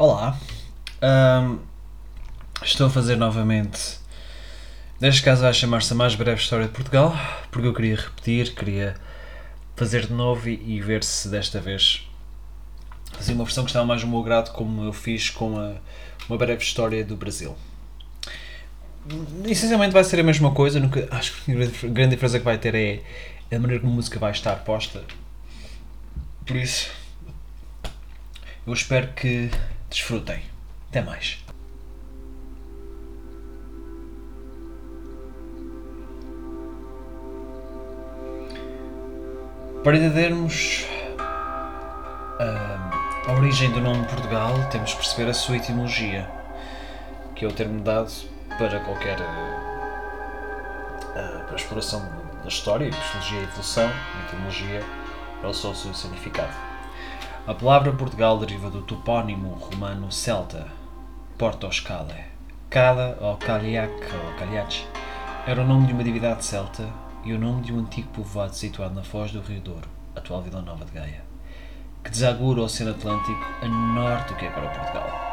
Olá, Ahm, estou a fazer novamente, neste caso vai chamar-se a mais breve história de Portugal, porque eu queria repetir, queria fazer de novo e, e ver se desta vez fazia uma versão que estava mais no meu grado, como eu fiz com a, uma breve história do Brasil. Essencialmente vai ser a mesma coisa, nunca, acho que a grande diferença que vai ter é a maneira como a música vai estar posta. Por isso, eu espero que desfrutem. Até mais. Para entendermos ah, a origem do nome Portugal, temos que perceber a sua etimologia, que é o termo dado para qualquer ah, ah, para a exploração da história, epistemologia e evolução, etimologia é o seu significado. A palavra Portugal deriva do topónimo romano celta, Portos Cale. Cala ou Caliac ou Caliac era o nome de uma divindade celta e o nome de um antigo povoado situado na foz do Rio Douro, atual Vila Nova de Gaia, que desagura o Oceano Atlântico a norte do que é agora Portugal.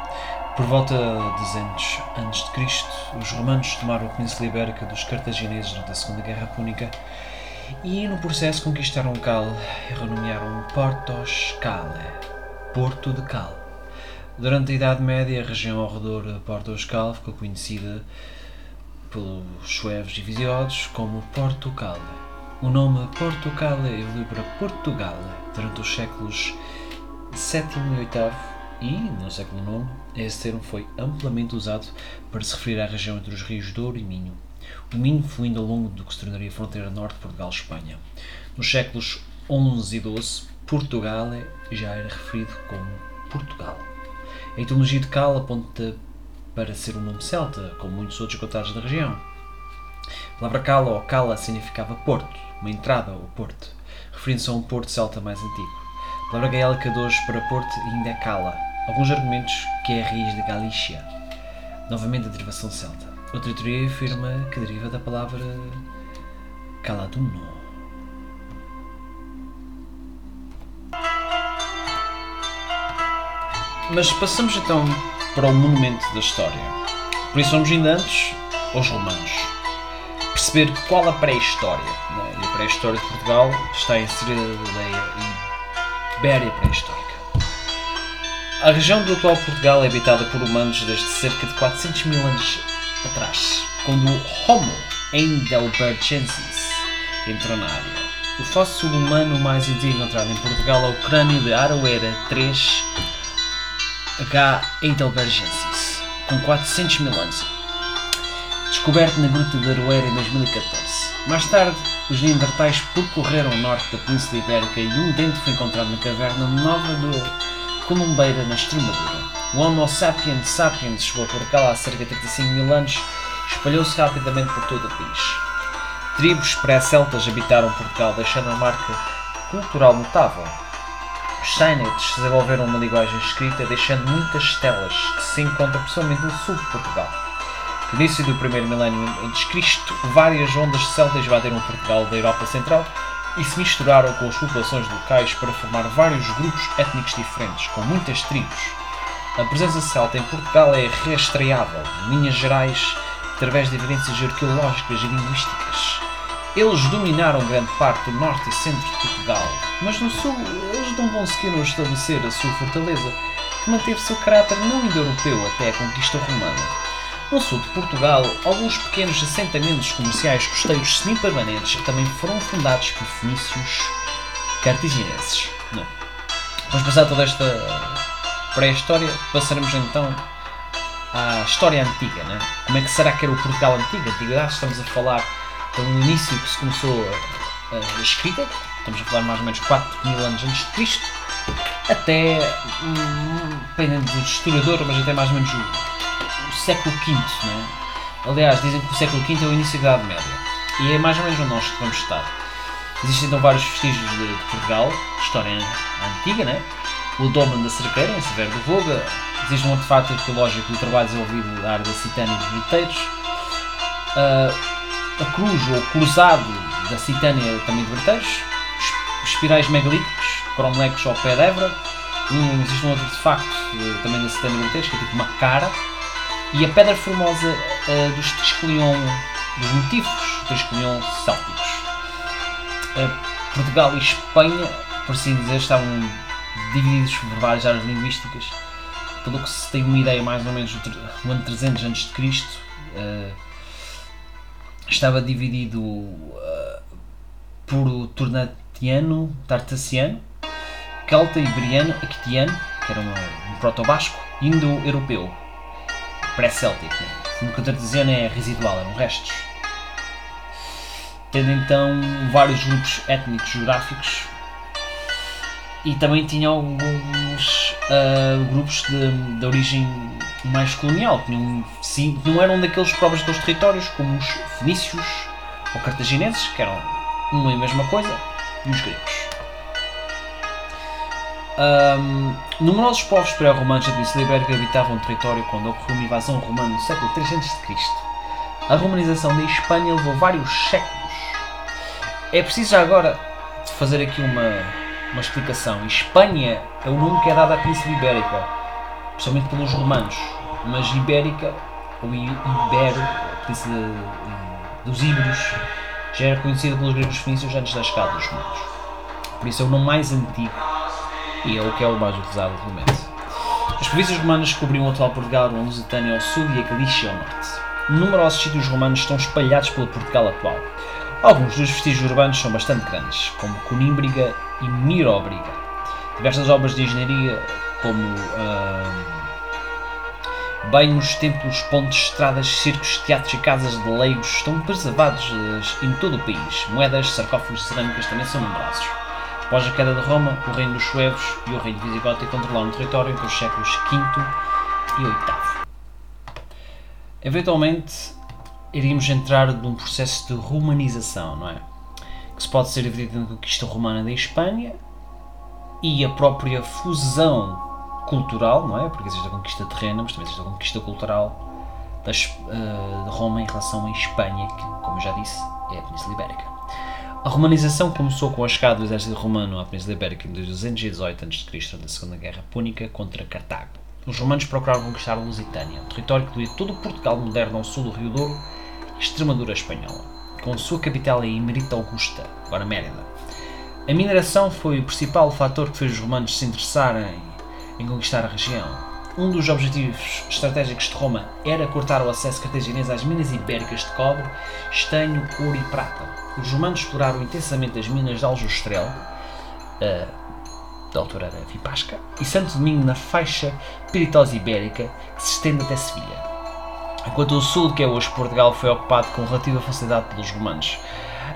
Por volta de 200 a.C., os romanos tomaram a Península Ibérica dos cartagineses durante a Segunda Guerra Púnica e, no processo, conquistaram Cal e renomearam Portos Cale, Porto de Cal. Durante a Idade Média, a região ao redor de Portos Cal ficou conhecida pelos suevos e visigodos como Portugal. O nome Portugal evoluiu para Portugal durante os séculos VII e VIII e, no século IX, esse termo foi amplamente usado para se referir à região entre os rios Douro e Minho. Minho fluindo ao longo do que se tornaria a fronteira norte de Portugal-Espanha. Nos séculos XI e XII, Portugal já era referido como Portugal. A etimologia de Cal aponta para ser um nome celta, como muitos outros contados da região. A palavra Cala ou Cala significava porto, uma entrada ou porto, referindo-se a um porto celta mais antigo. A palavra gaélica de hoje para porto ainda é Cala. Alguns argumentos que é a raiz de Galícia, novamente a derivação celta. Outra teoria afirma que deriva da palavra Caladuno. Mas passamos então para o monumento da história. Por isso vamos ainda antes aos romanos. Perceber qual a pré-história. né? E a pré-história de Portugal está inserida na Ibéria pré-histórica. A região do atual Portugal é habitada por humanos desde cerca de 400 mil anos atrás, quando Homo heidelbergensis entrou na área. O fóssil humano mais antigo encontrado em Portugal é o crânio de Aroeira 3 H. heidelbergensis, com 400 mil anos. Descoberto na Gruta de Aroeira em 2014. Mais tarde, os Neandertais percorreram o norte da Península Ibérica e um dente foi encontrado na caverna nova do Columbeira, na Extremadura. O Homo sapiens sapiens chegou a Portugal há cerca de 35 mil anos e espalhou-se rapidamente por todo o país. Tribos pré-celtas habitaram Portugal, deixando uma marca cultural notável. Os Sainites desenvolveram uma linguagem escrita, deixando muitas estelas que se encontram principalmente no sul de Portugal. No início do primeiro milénio antes de Cristo, várias ondas celtas invadiram Portugal da Europa Central e se misturaram com as populações locais para formar vários grupos étnicos diferentes, com muitas tribos. A presença celta em Portugal é rastreável, em linhas gerais, através de evidências arqueológicas e linguísticas. Eles dominaram grande parte do norte e centro de Portugal, mas no sul eles não conseguiram estabelecer a sua fortaleza, que manteve seu caráter não indo-europeu até a conquista romana. No sul de Portugal, alguns pequenos assentamentos comerciais costeiros semi-permanentes também foram fundados por fenícios cartagineses. Vamos passar toda esta pré-história, passaremos então à história antiga. Né? Como é que será que era o Portugal antigo? Antiguidade, estamos a falar do início que se começou a, a escrita, estamos a falar mais ou menos 4 mil anos antes de Cristo, até, dependendo do historiador, mas até mais ou menos o, o século V. Né? Aliás, dizem que o século V é o início da Idade Média. E é mais ou menos onde nós vamos estar. Existem então vários vestígios de Portugal, história antiga, né? O Domen da Cerqueira, em Severo do Voga, existe um artefato arqueológico do trabalho desenvolvido na área da Citânia dos Briteiros, Ah, a cruz ou cruzado da Citânia também de Berteiros, es- espirais megalíticos, cromolecos ao pé de Évora, Um, existe um outro artefacto uh, também da Cidade Grotesca, que é tipo uma cara, e a pedra formosa uh, dos Triscolion, dos motivos Triscolion célticos. Uh, Portugal e Espanha, por assim dizer, estavam divididos por várias áreas linguísticas, pelo que se tem uma ideia mais ou menos do ano 300 a.C. Uh, estava dividido uh, por Turnatiano, Tartaciano, Celta, Iberiano, Aquitiano, que era um proto-basco, Indo-Europeu, pré-céltico. Né? O Tartesiano é residual, eram restos. Tendo então vários grupos étnicos geográficos e também tinha alguns uh, grupos de, de, origem mais colonial, que não, sim, não eram daqueles próprios dos territórios, como os fenícios ou cartagineses, que eram uma e a mesma coisa, e os gregos. Um, numerosos povos pré-romanos da Península Ibérica habitavam o território quando ocorreu uma invasão romana no século 300 a.C. A romanização da Espanha levou vários séculos. É preciso agora fazer aqui uma, uma explicação. Espanha é o nome que é dado à Península Ibérica, especialmente pelos romanos, mas Ibérica, ou Ibero, a Península eh, dos Íberos, já era conhecida pelos gregos fenícios antes da chegada dos romanos. Por isso é o nome mais antigo e é o que é o mais utilizado atualmente. As províncias romanas cobriam o atual Portugal, a Lusitânia ao sul e a Galícia ao norte. Numerosos sítios romanos estão espalhados pelo Portugal atual. Alguns dos vestígios urbanos são bastante grandes, como Conímbriga e Miróbriga. Diversas obras de engenharia, como uh, banhos, templos, pontes, estradas, circos, teatros e casas de leigos, estão preservados uh, em todo o país. Moedas, sarcófagos cerâmicas também são numerosos. Após a queda de Roma, o reino dos suevos e o reino visigote controlaram o território entre os séculos V e VIII. Eventualmente, iríamos entrar num processo de romanização, não é? Que se pode ser dividido na conquista romana da Espanha e a própria fusão cultural, não é? Porque existe a conquista terrena, mas também existe a conquista cultural das, uh, de Roma em relação à Espanha, que, como já disse, é a Península Ibérica. A romanização começou com a chegada do exército romano à Península Ibérica em 218 a.C., na Segunda Guerra Púnica contra Cartago. Os romanos procuraram conquistar a Lusitânia, um território que incluía todo o Portugal moderno ao sul do Rio Douro e Extremadura espanhola, com sua capital em Emerita Augusta, agora Mérida. A mineração foi o principal fator que fez os romanos se interessarem em conquistar a região. Um dos objetivos estratégicos de Roma era cortar o acesso cartaginês às minas ibéricas de cobre, estanho, ouro e prata, os romanos exploraram intensamente as minas de Aljustrel, uh, da altura era Vipasca, e Santo Domingo na faixa piritosa ibérica que se estende até Sevilha. Enquanto o sul, que é hoje Portugal, foi ocupado com relativa facilidade pelos romanos.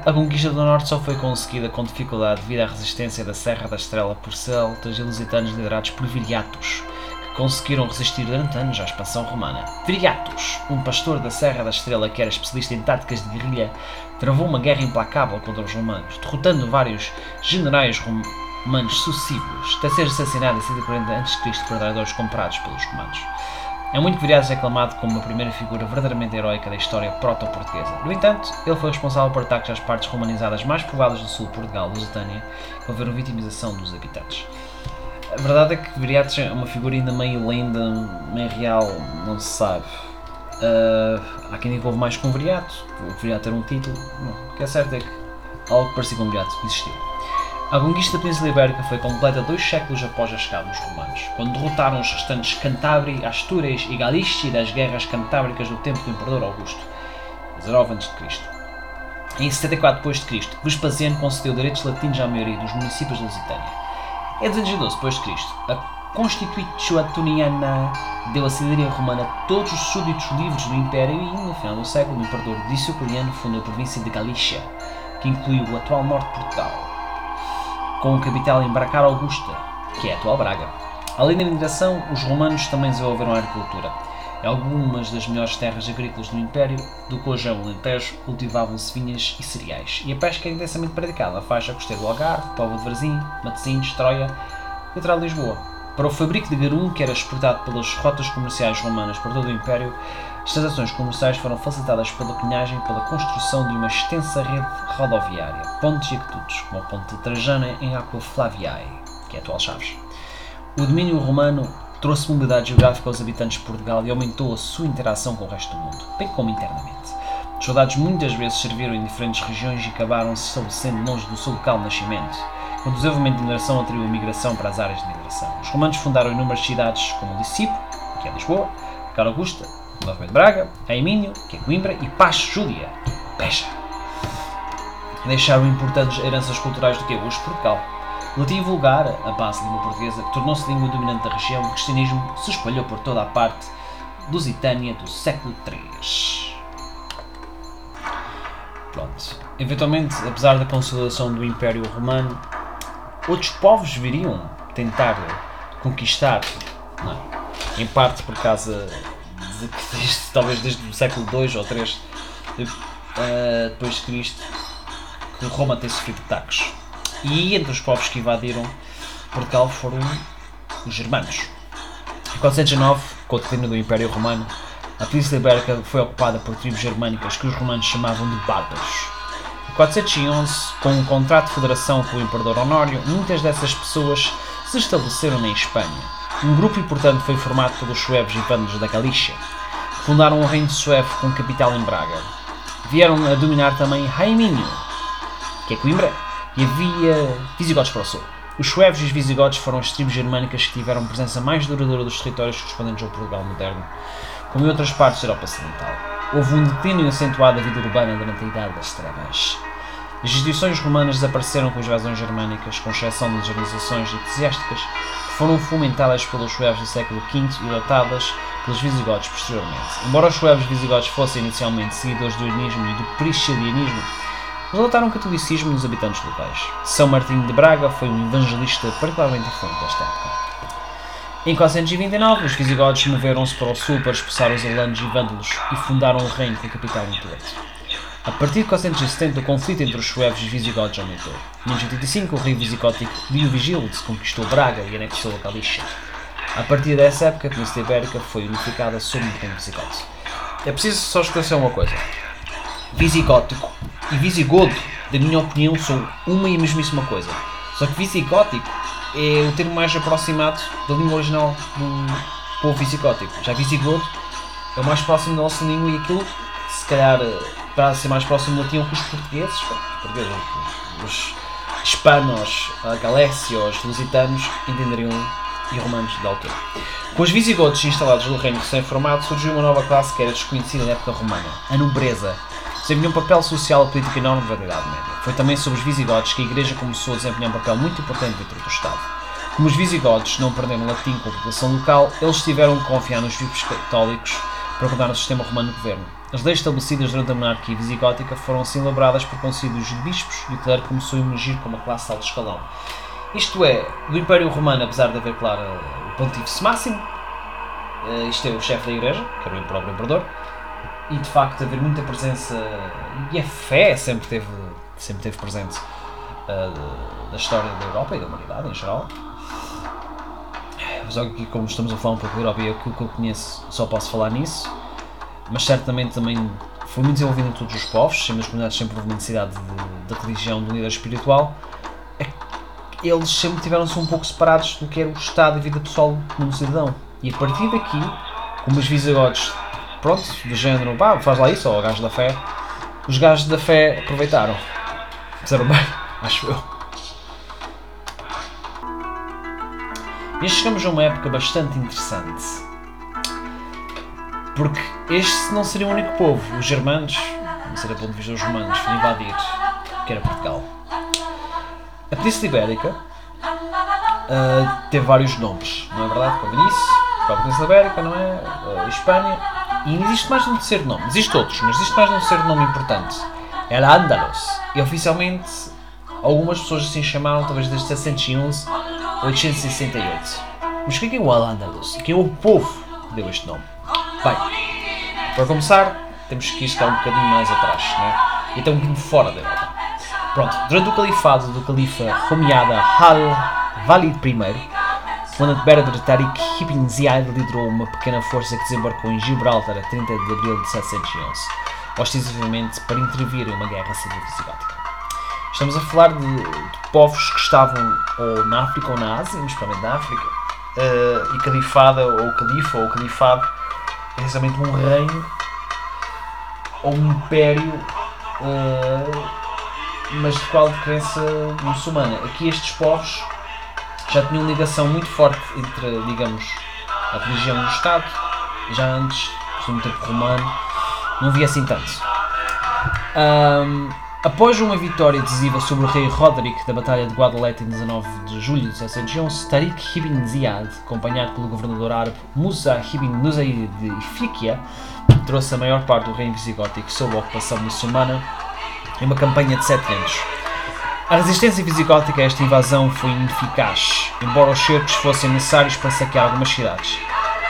A conquista do norte só foi conseguida com dificuldade devido à resistência da Serra da Estrela por celtas e lusitanos liderados por viriatos, que conseguiram resistir durante anos à expansão romana. Viriatos, um pastor da Serra da Estrela que era especialista em táticas de guerrilha, travou uma guerra implacável contra os romanos, derrotando vários generais romanos sucessivos, até ser assassinado em 140 a.C. por traidores comprados pelos romanos. É muito Viriatos aclamado como a primeira figura verdadeiramente heroica da história proto-portuguesa. No entanto, ele foi responsável por ataques às partes romanizadas mais povoadas do sul de Portugal, Lusitânia, que houveram vitimização dos habitantes. A verdade é que Viriatos é uma figura ainda meio lenda, meio real, não se sabe. Uh, há quem que houve mais com o Viriato, o Viriato era um título. O que é certo é que algo parecido com o Viriato existiu. A conquista da Península Ibérica foi completa dois séculos após a chegada dos romanos, quando derrotaram os restantes Cantábria, Astúrias e Galícia das guerras cantábricas do tempo do Imperador Augusto, 19 a.C. Em 74 d.C., Vespasiano concedeu direitos latinos à maioria dos municípios de Lusitânia. Em 212 d.C., a Constitutio Antoniana deu a cidadania romana a todos os súditos livres do Império e, no final do século, o imperador Diocleciano fundou a província de Galícia, que incluiu o atual norte de Portugal, com o capital em Augusta, que é a atual Braga. Além da migração, os romanos também desenvolveram a agricultura. Algumas das melhores terras agrícolas do Império, do Cojão ao Alentejo, cultivavam-se vinhas e cereais. E a pesca é intensamente praticada na faixa costeira do Algarve, Povo de Varzim, Matosinhos, Troia e Litoral de Lisboa. Para o fabrico de garum, que era exportado pelas rotas comerciais romanas por todo o Império, as transações comerciais foram facilitadas pela cunhagem e pela construção de uma extensa rede rodoviária, pontes e aquedutos, como a ponte de Trajana em Aqua Flaviae, que é a atual Chaves. O domínio romano trouxe mobilidade geográfica aos habitantes de Portugal e aumentou a sua interação com o resto do mundo, bem como internamente. Os soldados muitas vezes serviram em diferentes regiões e acabaram se estabelecendo longe do seu local de nascimento, quando o desenvolvimento de mineração atraiu a migração para as áreas de migração. Os romanos fundaram inúmeras cidades, como Licipo, que é Lisboa, Caro Augusta, Nova de Braga, Aimínio, que é Coimbra, e Pacho Júlia, Peja. Deixaram importantes heranças culturais do que é hoje Portugal. Latim vulgar, a base língua portuguesa, tornou-se língua dominante da região, o cristianismo se espalhou por toda a parte lusitânia do século III. Pronto. Eventualmente, apesar da consolidação do Império Romano, outros povos viriam tentar conquistar, não, é? em parte por causa que talvez desde o século II ou III uh, depois de Cristo que Roma tem sofrido ataques. E entre os povos que invadiram Portugal foram os germanos. Em 409, com o declínio do Império Romano, a Península Ibérica foi ocupada por tribos germânicas que os romanos chamavam de bárbaros. Em 411, com um contrato de federação com o Imperador Honório, muitas dessas pessoas se estabeleceram na Espanha. Um grupo importante foi formado pelos suevos e vândalos da Galícia, que fundaram o reino suevo com capital em Braga. Vieram a dominar também Raimínio, que é Coimbra, e havia visigodos para o sul. Os suevos e os visigodos foram as tribos germânicas que tiveram presença mais duradoura dos territórios correspondentes ao Portugal moderno, como em outras partes da Europa Ocidental. Houve um declínio acentuado da vida urbana durante a Idade das Trevas. As instituições romanas desapareceram com as invasões germânicas, com exceção das organizações eclesiásticas, que foram fomentadas pelos suevos do século V e adotadas pelos visigodos posteriormente. Embora os suevos visigodos fossem inicialmente seguidores do helenismo e do priscilianismo, adotaram o catolicismo nos habitantes locais. São Martinho de Braga foi um evangelista particularmente influente desta época. Em 429, os visigodos moveram-se para o sul para expulsar os alanos e vândalos e fundaram o reino com a capital em Toledo. A partir de 470, o conflito entre os suevos e os visigodos aumentou. Em 585, o rei visigótico Diovigildo conquistou Braga e anexou a Galícia. A partir dessa época, a Península Ibérica foi unificada sob o reino visigodo. É preciso só esclarecer uma coisa. Visigótico e visigodo, da minha opinião, são uma e a mesmíssima coisa. Só que visigótico é o termo mais aproximado da língua original do povo visigótico. Já visigodo é o mais próximo da nossa língua e aquilo, se calhar, para ser mais próximo latim que os portugueses, os portugueses, os hispanos, galécios, lusitanos, entenderiam e romanos da altura. Com os visigodos instalados no reino recém-formado, surgiu uma nova classe que era desconhecida na época romana, a nobreza desempenhou um papel social e político enorme na Idade Média. Foi também sobre os visigodos que a Igreja começou a desempenhar um papel muito importante dentro do Estado. Como os visigodos não perderam latim com a população local, eles tiveram que confiar nos bispos católicos para governar o sistema romano de governo. As leis estabelecidas durante a monarquia visigótica foram assim elaboradas por concílios de bispos e o clero começou a emergir como uma classe de alto escalão. Isto é, do Império Romano, apesar de haver, claro, o Pontífice Máximo, eh, isto é o chefe da Igreja, que era o próprio Imperador, e de facto haver muita presença e a fé sempre teve, sempre teve presente uh, da história da Europa e da humanidade em geral. Mas aqui como estamos a falar um pouco da Europa e aquilo que eu conheço só posso falar nisso, mas certamente também foi muito desenvolvido em todos os povos, sendo as comunidades sempre houve uma necessidade de, de religião, de um líder espiritual, é eles sempre tiveram-se um pouco separados do que era o estado e vida pessoal no cidadão. E a partir daqui, como os visigodos pronto, do género, pá, faz lá isso, ou o gajo da fé. Os gajos da fé aproveitaram. Fizeram bem, acho eu. E chegamos a uma época bastante interessante. Porque este não seria o único povo. Os germanos, não seria ponto de vista dos romanos, foi invadir, que era Portugal. A Península Ibérica uh, teve vários nomes, não é verdade? Como disse, a Península Ibérica, não é? Uh, Espanha, e existe mais um terceiro nome. Existe outros, mas existe mais um terceiro nome importante. Era Andalus. E oficialmente algumas pessoas assim chamaram, talvez desde 711 a 868. Mas quem é o Al-Andalus? Quem é o povo que deu este nome? Bem, para começar, temos que ir um bocadinho mais atrás, né? e até um bocadinho fora da Europa. Pronto, durante o califado do califa Romiada Al-Walid I, comandante berber Tariq Ibn Ziyad liderou uma pequena força que desembarcou em Gibraltar a 30 de abril de 711, ostensivamente para intervir em uma guerra civil visigótica. Estamos a falar de, de, povos que estavam ou na África ou na Ásia, principalmente na África, uh, e califada, ou califa, ou califado, é exatamente um reino ou um império, uh, mas de qual de crença muçulmana. Aqui estes povos já tinham ligação muito forte entre, digamos, a religião e o Estado, já antes, no tempo romano, não havia assim tanto. Um, após uma vitória decisiva sobre o rei Roderick da Batalha de Guadalete em 19 de julho de 711, Tariq ibn Ziyad, acompanhado pelo governador árabe Musa ibn Nusayr de Ifriqiya, trouxe a maior parte do reino visigótico sob a ocupação muçulmana em uma campanha de 7 anos. A resistência visigótica a esta invasão foi ineficaz, embora os cercos fossem necessários para saquear algumas cidades.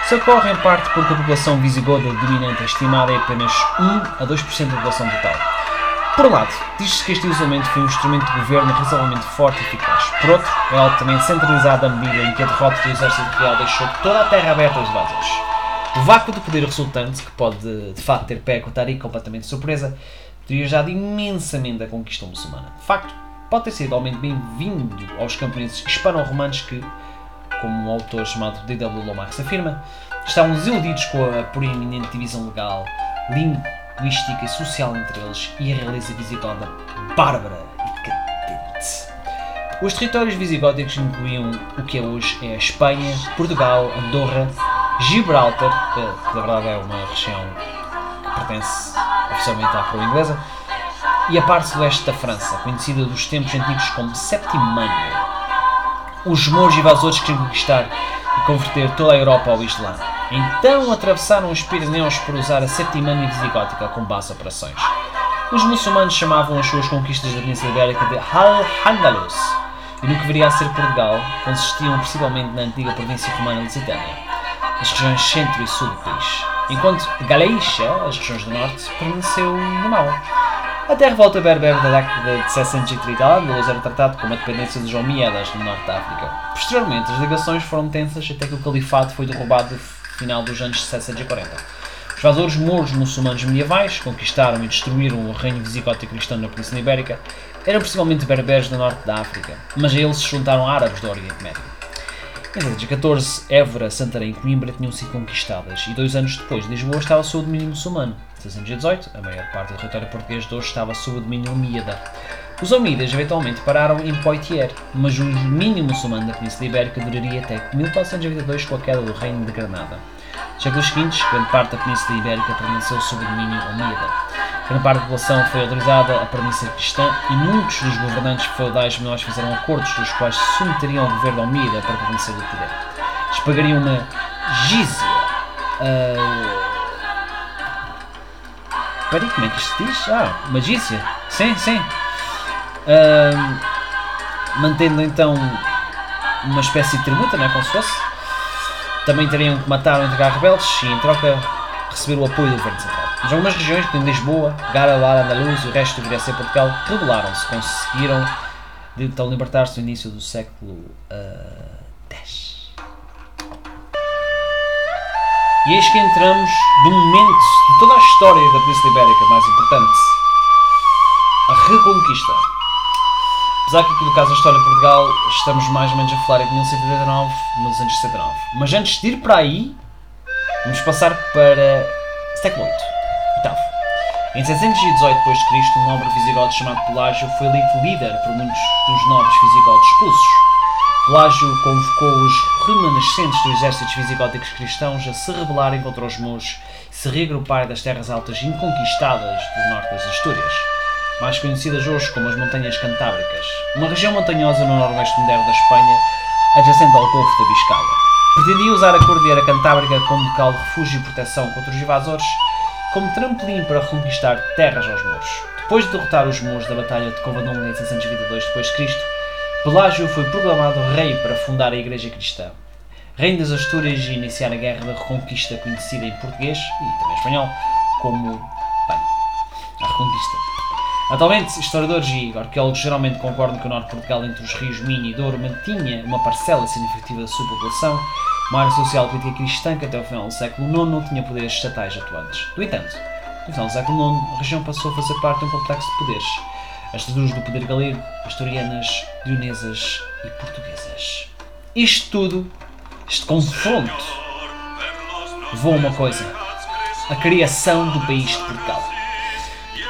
Isso ocorre em parte porque a população visigoda dominante é estimada em apenas 1 a 2% da população total. Por um lado, diz-se que este isolamento foi um instrumento de governo razoavelmente forte e eficaz. Por outro, é altamente centralizado à medida em que a derrota do exército real deixou toda a terra aberta aos invasores. O vácuo de poder resultante, que pode de facto ter pé com Tariq completamente surpresa, teria ajudado imensamente a conquista muçulmana. De facto, pode ter sido igualmente bem-vindo aos camponeses hispano-romanos que, como um autor chamado D.W. Lomax afirma, estavam desiludidos com a proeminente divisão legal, linguística e social entre eles e a realeza visigoda bárbara e decadente. Os territórios visigóticos incluíam o que é hoje é a Espanha, Portugal, Andorra, Gibraltar, que na verdade é uma região que pertence oficialmente à coroa inglesa, e a parte sudoeste da França, conhecida dos tempos antigos como Septimânia. Os mouros invasores queriam conquistar e converter toda a Europa ao Islã. Então atravessaram os Pirineus para usar a Septimânia visigótica como base de operações. Os muçulmanos chamavam as suas conquistas da Península Ibérica de Al-Handalus, e no que viria a ser Portugal, consistiam principalmente na antiga província romana Lusitânia, as regiões centro e sul do país, enquanto Galeixa, as regiões do norte, permaneceu no mal. Até a revolta berber da década de 630 Al-Andalus era tratado como a dependência de Omíadas no norte da África. Posteriormente, as ligações foram tensas até que o califato foi derrubado no final dos anos 740. Os invasores mouros muçulmanos medievais conquistaram e destruíram o reino visigótico cristão na Península Ibérica eram principalmente berberes do norte da África, mas a eles se juntaram árabes do Oriente Médio. Em 714, Évora, Santarém e Coimbra tinham sido conquistadas e dois anos depois Lisboa estava sob domínio muçulmano. Em 618, a maior parte do território português de hoje estava sob o domínio omíada. Os omíadas eventualmente pararam em Poitiers, mas o domínio muçulmano da Península Ibérica duraria até 1422 com a queda do Reino de Granada. Séculos seguintes, grande parte da Península Ibérica permaneceu sob o domínio omíada. Grande parte da população foi autorizada a permanecer cristã e muitos dos governantes feudais menores fizeram acordos dos quais se submeteriam ao governo omíada para permanecer no poder. Eles pagariam uma gízia. Uh... Peraí, como é que isto diz? Ah, uma gízia. Sim, sim. Uh... Mantendo então uma espécie de tributa, não é? Como se fosse. Também teriam que matar ou entregar rebeldes e, em troca, receber o apoio do governo central. Mas algumas regiões, como Lisboa, Gala, Andaluz e o resto do Grécia e Portugal, rebelaram-se, conseguiram então libertar-se no início do século X. e eis que entramos no momento de toda a história da Península Ibérica mais importante, a Reconquista. Apesar que aqui no caso da história de Portugal estamos mais ou menos a falar em 1189, 1169. Mas antes de ir para aí, vamos passar para século VIII. Em 618 d.C., um nobre visigodo chamado Pelágio foi eleito líder por muitos dos nobres visigodos expulsos. Pelágio convocou os remanescentes dos exércitos visigóticos cristãos a se rebelarem contra os muros e se reagruparem das terras altas inconquistadas do norte das Astúrias, mais conhecidas hoje como as Montanhas Cantábricas, uma região montanhosa no noroeste moderno da Espanha, adjacente ao Golfo da Biscaia. Pretendia usar a Cordilheira Cantábrica como local de refúgio e proteção contra os invasores como trampolim para reconquistar terras aos muros. Depois de derrotar os muros da Batalha de Covadonga em 622 d.C., Pelágio foi proclamado rei para fundar a Igreja Cristã. Reino das Astúrias e iniciar a Guerra da Reconquista, conhecida em português e também espanhol como bem, a Reconquista. Atualmente, historiadores e arqueólogos geralmente concordam que o norte de Portugal, entre os rios Minho e Douro, mantinha uma parcela significativa da sua população uma área social política cristã que até o final do século IX não tinha poderes estatais atuantes. No entanto, no final do século IX, a região passou a fazer parte de um complexo de poderes. As estruturas do poder galego, asturianas, leonesas e portuguesas. Isto tudo Este confronto levou a uma coisa: a criação do país de Portugal.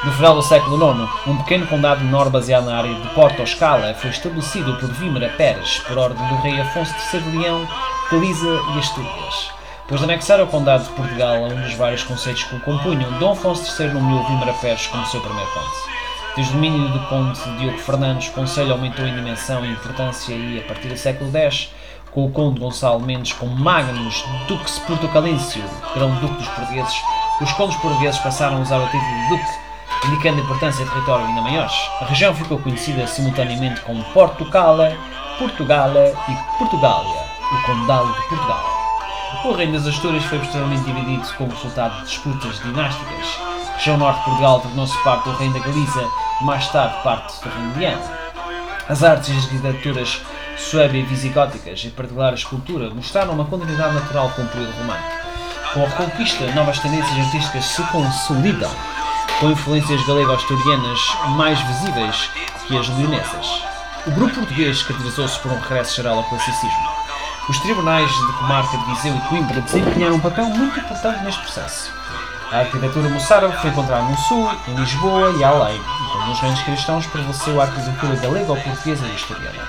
No final do século IX, um pequeno condado menor baseado na área de Porto Escala foi estabelecido por Vímera Pérez, por ordem do rei Afonso III de Leão, Galiza e Astúrias. Depois de anexar o condado de Portugal a um dos vários conceitos que o compunham, Dom Afonso III nomeou Vímera Pérez como seu primeiro conde. Desde o domínio do conde Diogo Fernandes, o conselho aumentou em dimensão e importância e, a partir do século X, com o conde Gonçalo Mendes como Magnus Dux Portugalício, grão-duque dos portugueses, os condes portugueses passaram a usar o título de duque, indicando importância e território ainda maiores. A região ficou conhecida simultaneamente como Portucala, Portugala e Portugália, o Condado de Portugal. O reino das Astúrias foi posteriormente dividido como resultado de disputas dinásticas. A região norte de Portugal tornou-se parte do reino da Galiza mais tarde parte do reino de Leão. As artes e as arquiteturas suébia e visigóticas, em particular a escultura, mostraram uma continuidade natural com o período romano. Com a reconquista, novas tendências artísticas se consolidam, com influências galego-asturianas mais visíveis que as leonesas. O grupo português caracterizou-se por um regresso geral ao classicismo. Os tribunais de comarca de Viseu e Coimbra desempenharam um papel muito importante neste processo. A arquitetura moçárabe foi encontrada no Sul, em Lisboa e além, enquanto nos reinos cristãos prevaleceu a arquitetura galego-portuguesa e asturiana.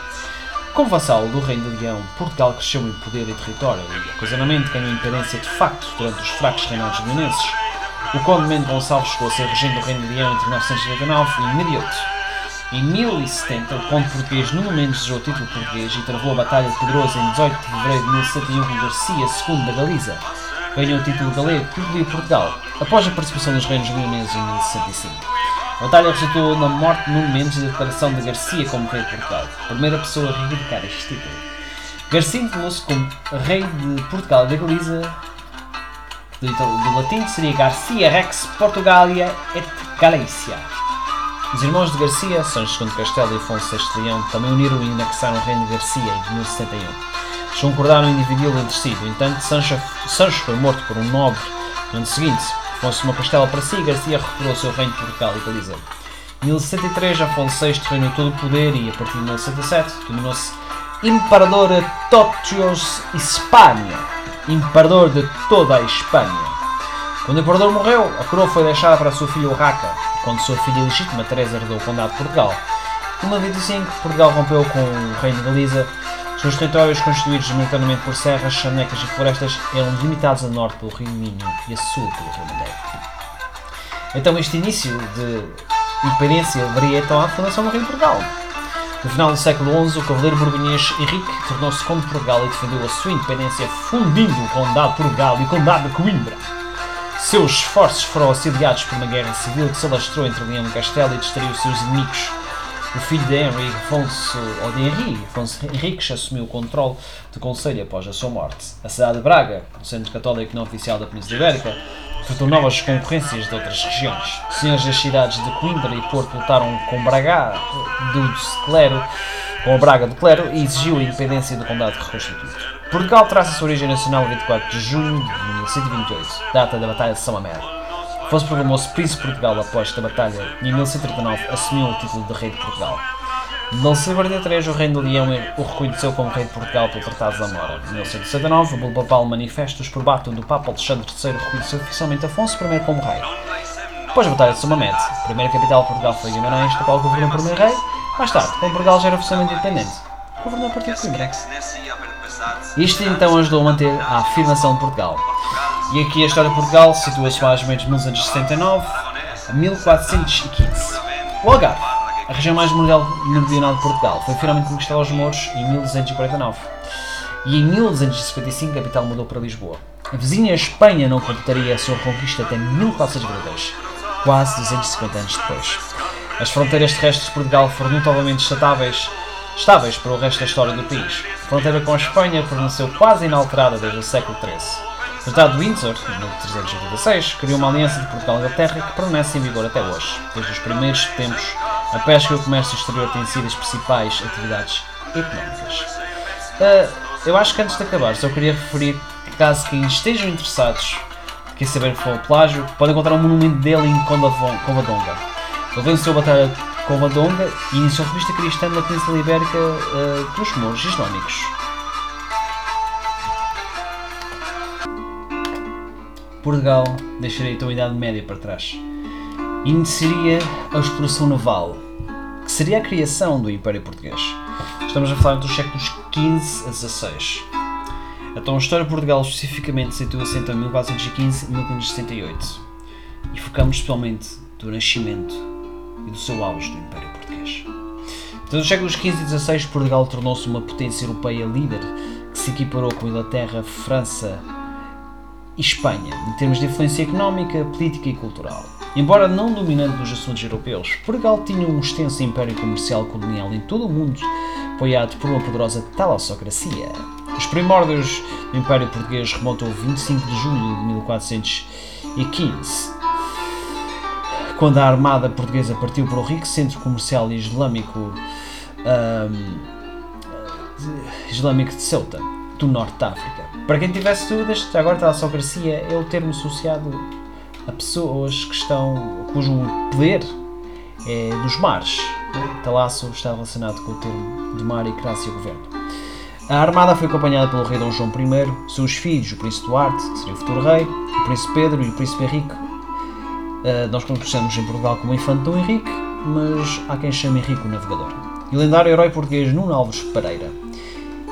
Como vassalo do Reino de Leão, Portugal cresceu em poder e território e, ocasionalmente, ganhou independência de facto durante os fracos reinados leonenses. O Conde Mendes Gonçalves chegou a ser regente do Reino de Leão entre 1999 e 1008. Em 1070, o conde português Nuno Mendes desejou o título português e travou a Batalha de Pedroso em 18 de fevereiro de 1071 com Garcia II da Galiza. Ganhou o título galego que incluiu Portugal, após a participação dos reinos leoneses em 1065. A batalha resultou na morte de Nuno Mendes e da declaração de Garcia como rei de Portugal, primeira pessoa a reivindicar este título. Garcia intitulou-se como rei de Portugal e da Galiza, do, do latim seria Garcia Rex Portugalia et Galícia. Os irmãos de Garcia, Sancho II Castelo e Afonso VI de Leão, também uniram e anexaram o reino de Garcia em 1071. Concordaram em dividi-lo entre si, no entanto, Sancho, Sancho foi morto por um nobre no ano seguinte. Afonso tomou Castelo para si e Garcia recuperou o seu reino de Portugal e Galiza. Em 1063, Afonso VI reinou todo o poder e, a partir de 1067, dominou-se Imperador Totios Hispânia, Imperador de toda a Espanha. Quando o Imperador morreu, a coroa foi deixada para sua filha Urraca, quando sua filha legítima Teresa herdou o Condado de Portugal. Em 1025, Portugal rompeu com o Reino de Galiza. Seus territórios, constituídos militarmente por serras, chanecas e florestas, eram limitados a norte pelo Rio Minho e a sul pelo Rio Madeira. Então, este início de independência levaria então à fundação do Reino de Portugal. No final do século XI, o cavaleiro burgonhês Henrique tornou-se conde de Portugal e defendeu a sua independência, fundindo o Condado de Portugal e o Condado de Coimbra. Seus esforços foram auxiliados por uma guerra civil que se alastrou entre Leão e Castelo e distraiu os seus inimigos. O filho de Henry, Afonso, ou de Henri, Afonso Henriques, assumiu o controle do Conselho após a sua morte. A cidade de Braga, o centro católico não oficial da Península Ibérica, enfrentou novas concorrências de outras regiões. Senhores das cidades de Coimbra e Porto lutaram com Braga do Clero, com a Braga do Clero e exigiu a independência do condado reconstituído. Portugal traz a sua origem nacional 24 de junho de 1128, data da Batalha de São Américo. Afonso proclamou-se Príncipe de Portugal após esta batalha e em 1139 assumiu o título de Rei de Portugal. Em 1143, o Reino de Leão o reconheceu como Rei de Portugal pelo Tratado de Zamora. Em 1169, o Bulo Papal Manifestos por Bátum do Papa Alexandre III reconheceu oficialmente Afonso I como Rei. Após a Batalha de São Mamede, a primeira capital de Portugal foi Guimarães, da qual governou o primeiro rei. Mais tarde, quando Portugal já era oficialmente independente, governou a partir de Coimbra. Isto então ajudou a manter a afirmação de Portugal. E aqui a história de Portugal situa-se mais ou menos de 1969 a 1415. O Algarve, a região mais meridional de Portugal, foi finalmente conquistada aos mouros em 1249. E em 1255 a capital mudou para Lisboa. A vizinha Espanha não completaria a sua conquista até 1492, quase 250 anos depois. As fronteiras terrestres de Portugal foram notavelmente estáveis, estáveis para o resto da história do país. A fronteira com a Espanha permaneceu quase inalterada desde o século XIII. O Tratado de Windsor, de 386, criou uma aliança de Portugal e Inglaterra que permanece em vigor até hoje. Desde os primeiros tempos, a pesca e o comércio exterior têm sido as principais atividades económicas. Uh, eu acho que antes de acabar, só queria referir que caso quem estejam interessados, quer saber que foi o plágio, podem encontrar um monumento dele em Covadonga. Ele venceu a Batalha de Covadonga e iniciou a revista cristã da Península Ibérica uh, dos Mouros Islâmicos. Portugal deixaria então a Idade Média para trás. Iniciaria a exploração naval, que seria a criação do Império Português. Estamos a falar dos séculos XV a XVI. Então a história de Portugal especificamente situa-se entre 1415 e 1568 e focamos especialmente do nascimento e do seu auge do Império Português. Então, nos séculos XV e XVI, Portugal tornou-se uma potência europeia líder que se equiparou com Inglaterra, França Espanha, em termos de influência económica, política e cultural. Embora não dominante dos assuntos europeus, Portugal tinha um extenso império comercial colonial em todo o mundo, apoiado por uma poderosa talassocracia. Os primórdios do Império Português remontam ao 25 de julho de 1415, quando a armada portuguesa partiu para o rico centro comercial islâmico, um, islâmico de Ceuta, do norte da África. Para quem tivesse dúvidas, agora talassocracia é o termo associado a pessoas que estão, cujo poder é dos mares. Talasso está relacionado com o termo de mar e crácia governo. A armada foi acompanhada pelo rei Dom João I, seus filhos, o príncipe Duarte, que seria o futuro rei, o príncipe Pedro e o príncipe Henrique. Uh, nós conhecemos em Portugal como infante Dom Henrique, mas há quem chame Henrique o Navegador. E o lendário herói português Nuno Alves Pereira.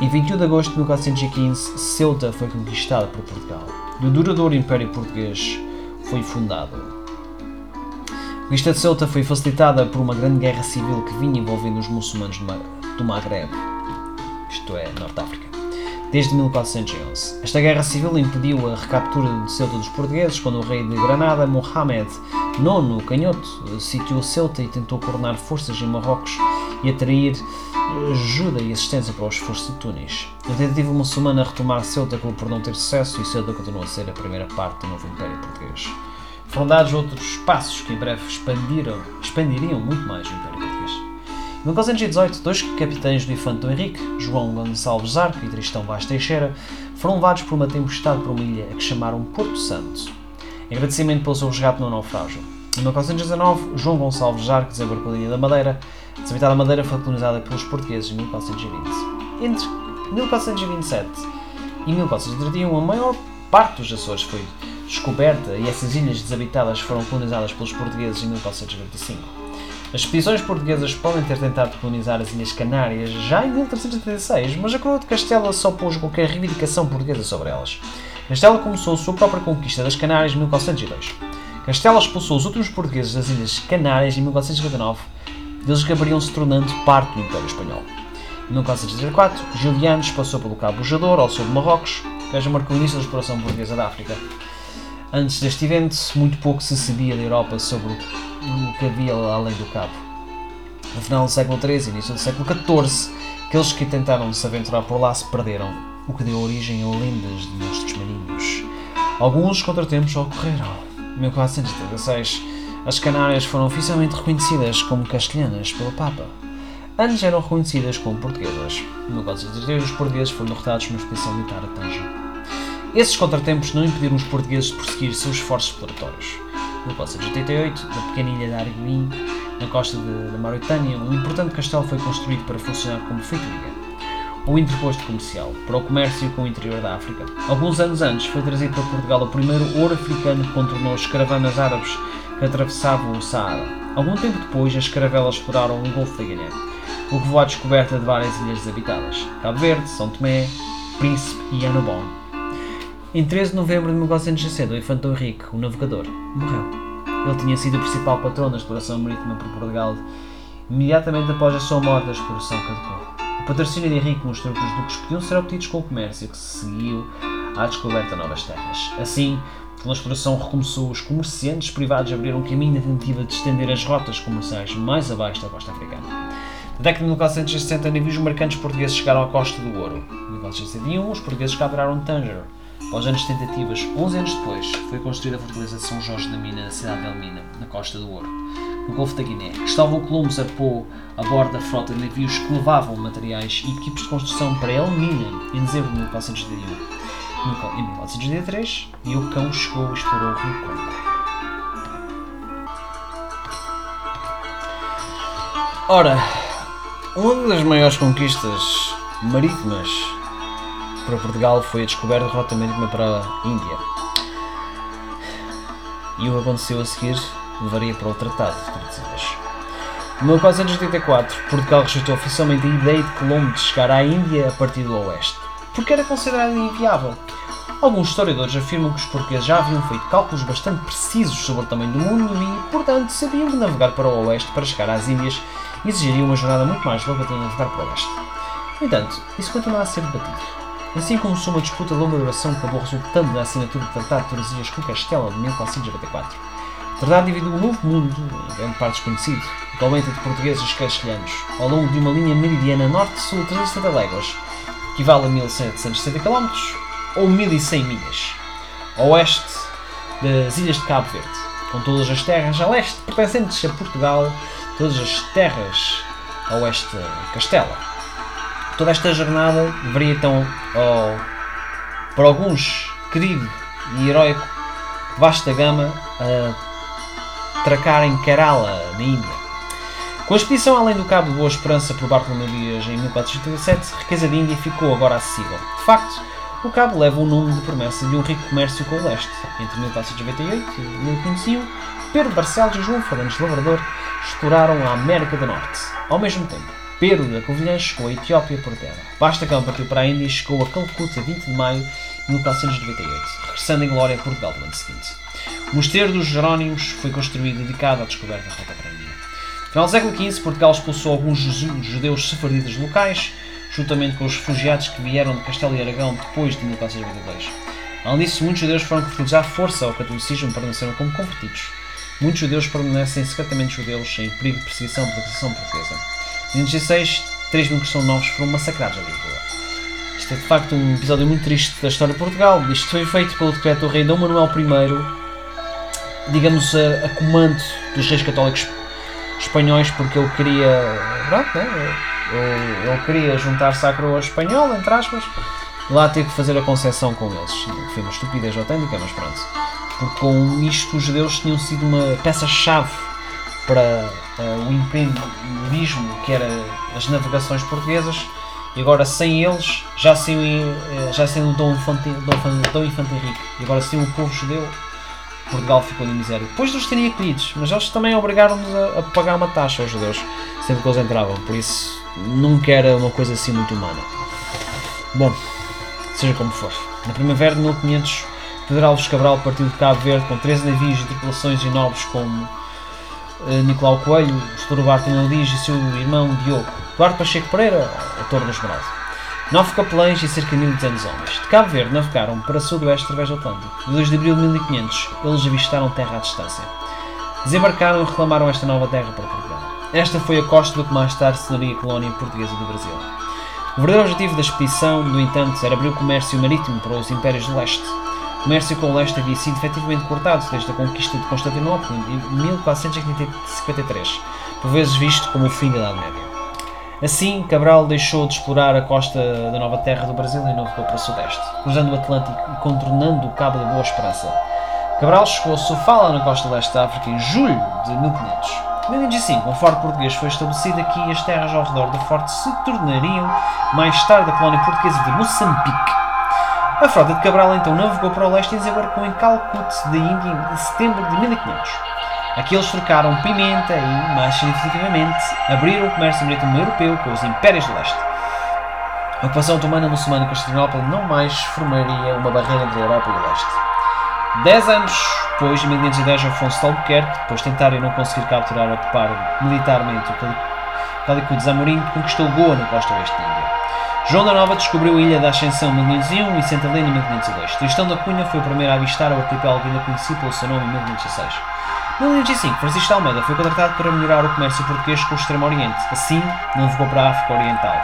Em 21 de agosto de 1415, Ceuta foi conquistada por Portugal. E o duradouro Império Português foi fundado. A conquista de Ceuta foi facilitada por uma grande guerra civil que vinha envolvendo os muçulmanos do Maghreb, isto é, Norte África, desde 1411. Esta guerra civil impediu a recaptura de Ceuta dos portugueses quando o rei de Granada, Mohamed IX Canhoto, sitiou Ceuta e tentou coronar forças em Marrocos e atrair ajuda e assistência para os esforços de Tunis. A tentativa muçulmana a retomar Ceuta acabou por não ter sucesso e Ceuta continuou a ser a primeira parte do novo Império Português. Foram dados outros passos que em breve expandiram, expandiriam muito mais o Império Português. Em 1918, dois capitães do infante Henrique, João Gonçalves Arco e Tristão Vaz Teixeira, foram levados por uma tempestade para uma ilha a que chamaram Porto Santo, em agradecimento pelo seu resgate no naufrágio. Em 1919, João Gonçalves Arco desembarcou da Ilha da Madeira Deshabitada Madeira foi colonizada pelos portugueses em 1420. Entre 1427 e 1431, a maior parte dos Açores foi descoberta e essas ilhas desabitadas foram colonizadas pelos portugueses em 1425. As expedições portuguesas podem ter tentado colonizar as Ilhas Canárias já em 1336, mas a coroa de Castela só pôs qualquer reivindicação portuguesa sobre elas. Castela começou sua própria conquista das Canárias em 1402. Castela expulsou os últimos portugueses das Ilhas Canárias em 1459 eles acabariam se tornando parte do Império Espanhol. Em 1434, Gilianos passou pelo Cabo Bujador, ao sul de Marrocos, já marcou o início da exploração portuguesa da África. Antes deste evento, muito pouco se sabia da Europa sobre o que havia além do Cabo. No final do século XIII e início do século XIV, aqueles que tentaram se aventurar por lá se perderam, o que deu origem a lendas de monstros marinhos. Alguns contratempos ocorreram. Em 1436, as Canárias foram oficialmente reconhecidas como castelhanas pelo Papa. Antes eram reconhecidas como portuguesas. No 1433, os portugueses foram derrotados numa expedição militar a Tanger. Esses contratempos não impediram os portugueses de prosseguir seus esforços exploratórios. No 1488, na pequena ilha de Arguim, na costa da Mauritânia, um importante castelo foi construído para funcionar como feitoria, ou interposto comercial, para o comércio com o interior da África. Alguns anos antes, foi trazido para Portugal o primeiro ouro africano que contornou as caravanas árabes atravessavam o Saara. Algum tempo depois, as caravelas exploraram o Golfo da Guiné, o que levou à descoberta de várias ilhas desabitadas: Cabo Verde, São Tomé, Príncipe e Annobon. Em 13 de novembro de 1960, o infante Henrique, o navegador, morreu. Ele tinha sido o principal patrão da exploração marítima por Portugal. Imediatamente após a sua morte, a exploração caducou. O patrocínio de Henrique mostrou que os duques podiam ser obtidos com o comércio que seguiu à descoberta de novas terras. Assim, pela exploração recomeçou, os comerciantes privados abriram caminho na tentativa de estender as rotas comerciais mais abaixo da costa africana. Na década de 1960, navios mercantes portugueses chegaram à Costa do Ouro. Em 1961, os portugueses capturaram Tanger. Após anos de tentativas, 11 anos depois, foi construída a fortaleza de São Jorge da Mina, na cidade de Elmina, na Costa do Ouro, no Golfo da Guiné. Cristóvão Colombo zarpou a bordo da frota de navios que levavam materiais e equipes de construção para Elmina em dezembro de 1961 em 1983 e o cão chegou e explorou o Rio Congo. Ora, uma das maiores conquistas marítimas para Portugal foi a descoberta da rota marítima para a Índia. e o que aconteceu a seguir levaria para o Tratado de Tordesilhas. Em 1484, Portugal rejeitou oficialmente a ideia de Colombo de chegar à Índia a partir do oeste, porque era considerado inviável. Alguns historiadores afirmam que os portugueses já haviam feito cálculos bastante precisos sobre o tamanho do mundo e, portanto, sabiam que navegar para o oeste para chegar às Índias exigiria uma jornada muito mais longa do que navegar para o oeste. No entanto, isso continua a ser debatido. Assim começou uma disputa de longa duração que acabou resultando na assinatura do Tratado de Tordesilhas com Castela de 1494. O tratado dividiu o novo mundo, em grande parte desconhecido, atualmente entre portugueses e castelhanos, ao longo de uma linha meridiana norte-sul de 370 léguas, equivale a 1760 km ou 1100 milhas, a oeste das ilhas de Cabo Verde, com todas as terras a leste pertencentes a Portugal, todas as terras a oeste de Castela. Toda esta jornada deveria então, ao, para alguns, querido e heróico vasta gama a tracar em Kerala, na Índia. Com a expedição além do Cabo de Boa Esperança por Bartolomeu Dias em 1487, a riqueza da Índia ficou agora acessível. De facto, o cabo leva o nome de promessa de um rico comércio com o leste. Entre 1498 e 1501, Pedro Barcelos e João Fernandes Lavrador exploraram a América do Norte. Ao mesmo tempo, Pedro da Covilhã chegou à Etiópia por terra. Basta Cão partiu para a Índia e chegou a Calcuta 20 de maio de 1498, regressando em glória a Portugal no ano seguinte. O Mosteiro dos Jerónimos foi construído dedicado à descoberta da rota para a Índia. No final do século XV, Portugal expulsou alguns judeus sefarditas locais, juntamente com os refugiados que vieram de Castelo e Aragão depois de 1492. Além disso, muitos judeus foram convertidos à força ao catolicismo e permaneceram como convertidos. Muitos judeus permanecem secretamente judeus em perigo de perseguição pela Constituição portuguesa. Em 1916, 3 mil cristãos novos foram massacrados em Lisboa. Isto é de facto um episódio muito triste da história de Portugal. Isto foi feito pelo decreto do rei Dom Manuel I, digamos, a, a comando dos reis católicos espanhóis, porque ele queria. Pronto, né? ele, queria juntar-se à coroa espanhola, entre aspas, lá ter que fazer a concessão com eles. Foi uma estupidez autêntica, mas pronto. Porque com isto os judeus tinham sido uma peça-chave para uh, o empreendedorismo que era as navegações portuguesas e agora sem eles já sem, uh, já sem o Dom Infante, Dom, Dom Infante Henrique e agora sem o povo judeu Portugal ficou na miséria. Depois dos terem acolhidos, mas eles também obrigaram-nos a, a, pagar uma taxa aos judeus sempre que eles entravam, por isso nunca era uma coisa assim muito humana. Bom, seja como for. Na primavera de 1500, Pedro Alves Cabral partiu de Cabo Verde com 13 navios e tripulações e nobres como uh, Nicolau Coelho, Estouro Bartolomeu e seu irmão Diogo, Eduardo Pacheco Pereira, autor do Esmeralda. Nove capelães e cerca de 1.200 homens. De Cabo Verde navegaram para sudoeste através do Atlântico. De 2 de abril de 1500, eles avistaram terra à distância. Desembarcaram e reclamaram esta nova terra para Portugal. Esta foi a costa do que mais tarde se tornaria colónia portuguesa do Brasil. O verdadeiro objetivo da expedição, no entanto, era abrir o comércio marítimo para os impérios do leste. O comércio com o leste havia sido efetivamente cortado desde a conquista de Constantinopla em 1453, por vezes visto como o fim da Idade Média. Assim, Cabral deixou de explorar a costa da nova terra do Brasil e navegou para o sudeste, cruzando o Atlântico e contornando o Cabo da Boa Esperança. Cabral chegou a Sofala, na costa leste da África, em julho de 1500. Em 1505, um forte português foi estabelecido aqui e as terras ao redor do forte se tornariam mais tarde a colónia portuguesa de Moçambique. A frota de Cabral então navegou para o leste e desembarcou em Calcute, da Índia, em setembro de 1500. Aqui eles trocaram pimenta e, mais significativamente, abriram o comércio marítimo europeu com os impérios do leste. A ocupação otomana muçulmana em Constantinopla não mais formaria uma barreira entre a Europa e o leste. Dez anos depois, em 1510, Afonso de Albuquerque, depois de e não conseguir capturar ou ocupar militarmente o Calicut de Zamorim, conquistou Goa na costa oeste da Índia. João da Nova descobriu a Ilha da Ascensão em 1501 e Santa Helena em 1502. Tristão da Cunha foi o primeiro a avistar o arquipélago ainda conhecido pelo seu nome em 1506. Em 1905, Francisco de Almeida foi contratado para melhorar o comércio português com o Extremo Oriente. Assim, navegou para a África Oriental.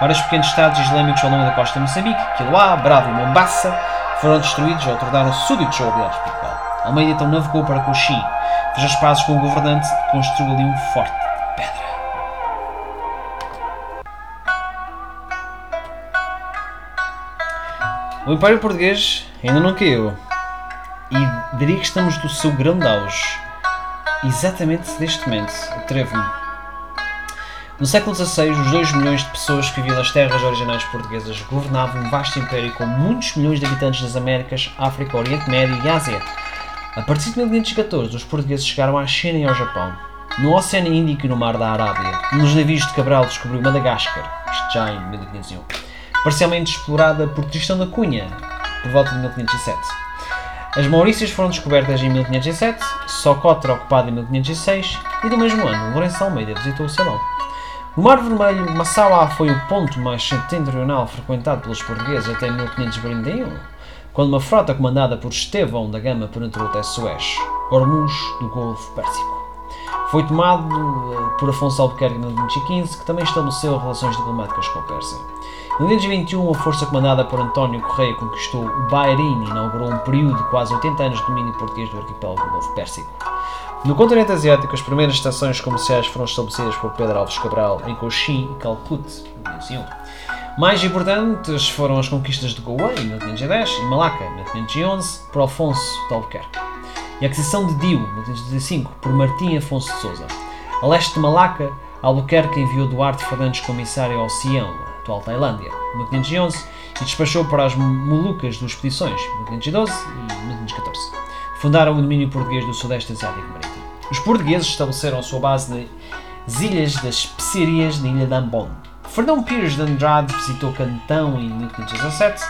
Vários pequenos estados islâmicos ao longo da costa de Moçambique, Quiloá, Bravo e Mombasa, foram destruídos ou tornaram-se súditos aliados de Portugal. Almeida então navegou para Coxim, fez as pazes com o governante e construiu ali um forte de pedra. O Império Português ainda não caiu. E diria que estamos do seu grande auge exatamente neste momento, atrevo-me. No século XVI, os 2 milhões de pessoas que viviam nas terras originais portuguesas governavam um vasto império com muitos milhões de habitantes nas Américas, África, Oriente Médio e Ásia. A partir de 1514, os portugueses chegaram à China e ao Japão. No Oceano Índico e no Mar da Arábia, um dos navios de Cabral descobriu Madagascar, isto já em 1501, parcialmente explorada por Tristão da Cunha, por volta de 1507. As Maurícias foram descobertas em 1507, Socotra ocupada em 1506 e do mesmo ano Lourenço Almeida visitou o Ceilão. No Mar Vermelho, Massaua foi o ponto mais setentrional frequentado pelos portugueses até 1541, quando uma frota comandada por Estevão da Gama penetrou até Suez, Hormuz do Golfo Pérsico. Foi tomado eh, por Afonso Albuquerque em 1515, que também estabeleceu relações diplomáticas com a Pérsia. Em 1921, a força comandada por António Correia conquistou o Bahrein e inaugurou um período de quase 80 anos de domínio português do arquipélago do Golfo Pérsico. No continente asiático, as primeiras estações comerciais foram estabelecidas por Pedro Alves Cabral em Cochin e Calcut, em 1901. Mais importantes foram as conquistas de Goa em 1510 e Malaca em 1511 por Alfonso de Albuquerque e a aquisição de Dio, em 1515, por Martim Afonso de Souza. A leste de Malaca, Albuquerque enviou Duarte Fernandes comissário ao Sião, atual Tailândia, em 1511, e despachou para as Molucas duas expedições, em 1512 e 1514. Fundaram o domínio português do Sudeste Asiático Marítimo. Os portugueses estabeleceram a sua base nas Ilhas das Especiarias na Ilha de Ambon. Fernão Pires de Andrade visitou Cantão em 1517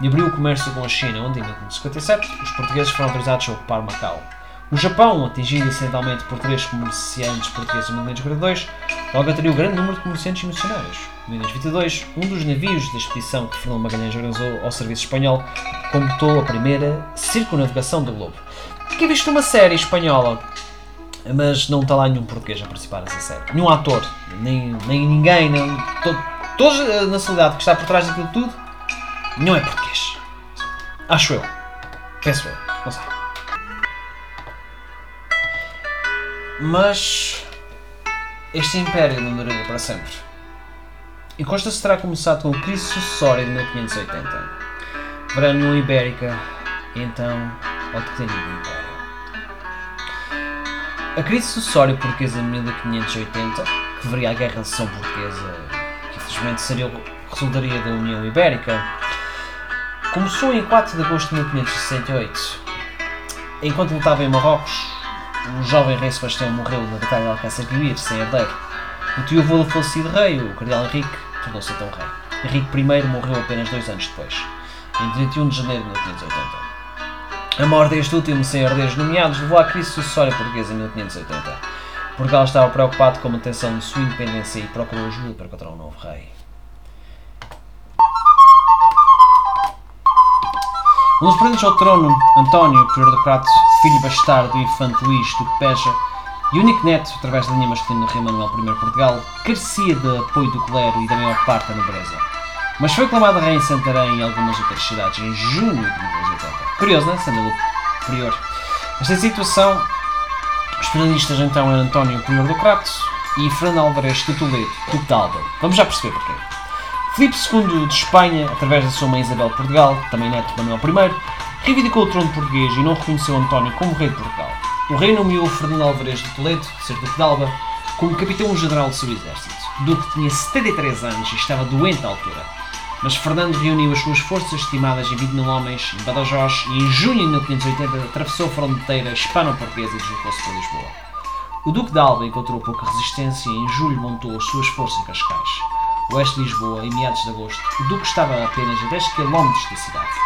e abriu o comércio com a China, onde em 1557 os portugueses foram autorizados a ocupar Macau. O Japão, atingido acidentalmente por três comerciantes portugueses em 1942, logo atraiu grande número de comerciantes e missionários. Em 1922, um dos navios da expedição que Fernando Magalhães organizou ao serviço espanhol completou a primeira circunnavigação do globo. Tinha visto uma série espanhola, mas não está lá nenhum português a participar dessa série. Nenhum ator, nem, nem ninguém, nem, to, todos a nacionalidade que está por trás daquilo tudo, não é português. Acho eu. Penso eu. Não sei. Mas este império não duraria para sempre. E consta-se terá começado com a crise sucessória de 1580. Verá a União Ibérica e então ao declínio do Império. A crise sucessória portuguesa de 1580, que veria a Guerra de São Portuguesa, que infelizmente seria, resultaria da União Ibérica, começou em 4 de agosto de 1568. Enquanto lutava em Marrocos, o jovem rei Sebastião morreu na Batalha de Alcácer Quibir, sem herdeiro. O tio avô do falecido rei, o cardeal Henrique, tornou-se então rei. Henrique I morreu apenas dois anos depois, em 31 de janeiro de 1580. A morte deste último, sem herdeiros nomeados, levou à crise sucessória portuguesa em 1580. Portugal estava preocupado com a manutenção de sua independência e procurou ajuda para encontrar um novo rei. Um dos pretendentes ao trono, António, prior do Crato, filho bastardo do infante Luís Duque Peja, e único neto, através da linha masculina do rei Manuel I de Portugal, carecia de apoio do clero e da maior parte da nobreza. Mas foi aclamado rei em Santarém e algumas outras cidades em junho de 1980. Curioso, não é? Sendo ele prior. Esta situação, os periodistas então eram António Prior do Crato e Fernando Alvarez de Toledo, Duque de Alba. Vamos já perceber porquê. Filipe II de Espanha, através da sua mãe Isabel de Portugal, também neto de Manuel I, reivindicou o trono português e não reconheceu António como rei de Portugal. O rei nomeou Fernando Alvarez de Toledo, ser Duque de Alba, como capitão-general do seu exército. Duque tinha 73 anos e estava doente à altura. Mas Fernando reuniu as suas forças estimadas em 20 mil homens em Badajoz e em junho de 1580 atravessou a fronteira hispano-portuguesa e deslocou-se para Lisboa. O Duque de Alba encontrou pouca resistência e em julho montou as suas forças em Cascais oeste de Lisboa, em meados de agosto, o Duque estava apenas a 10 km da cidade.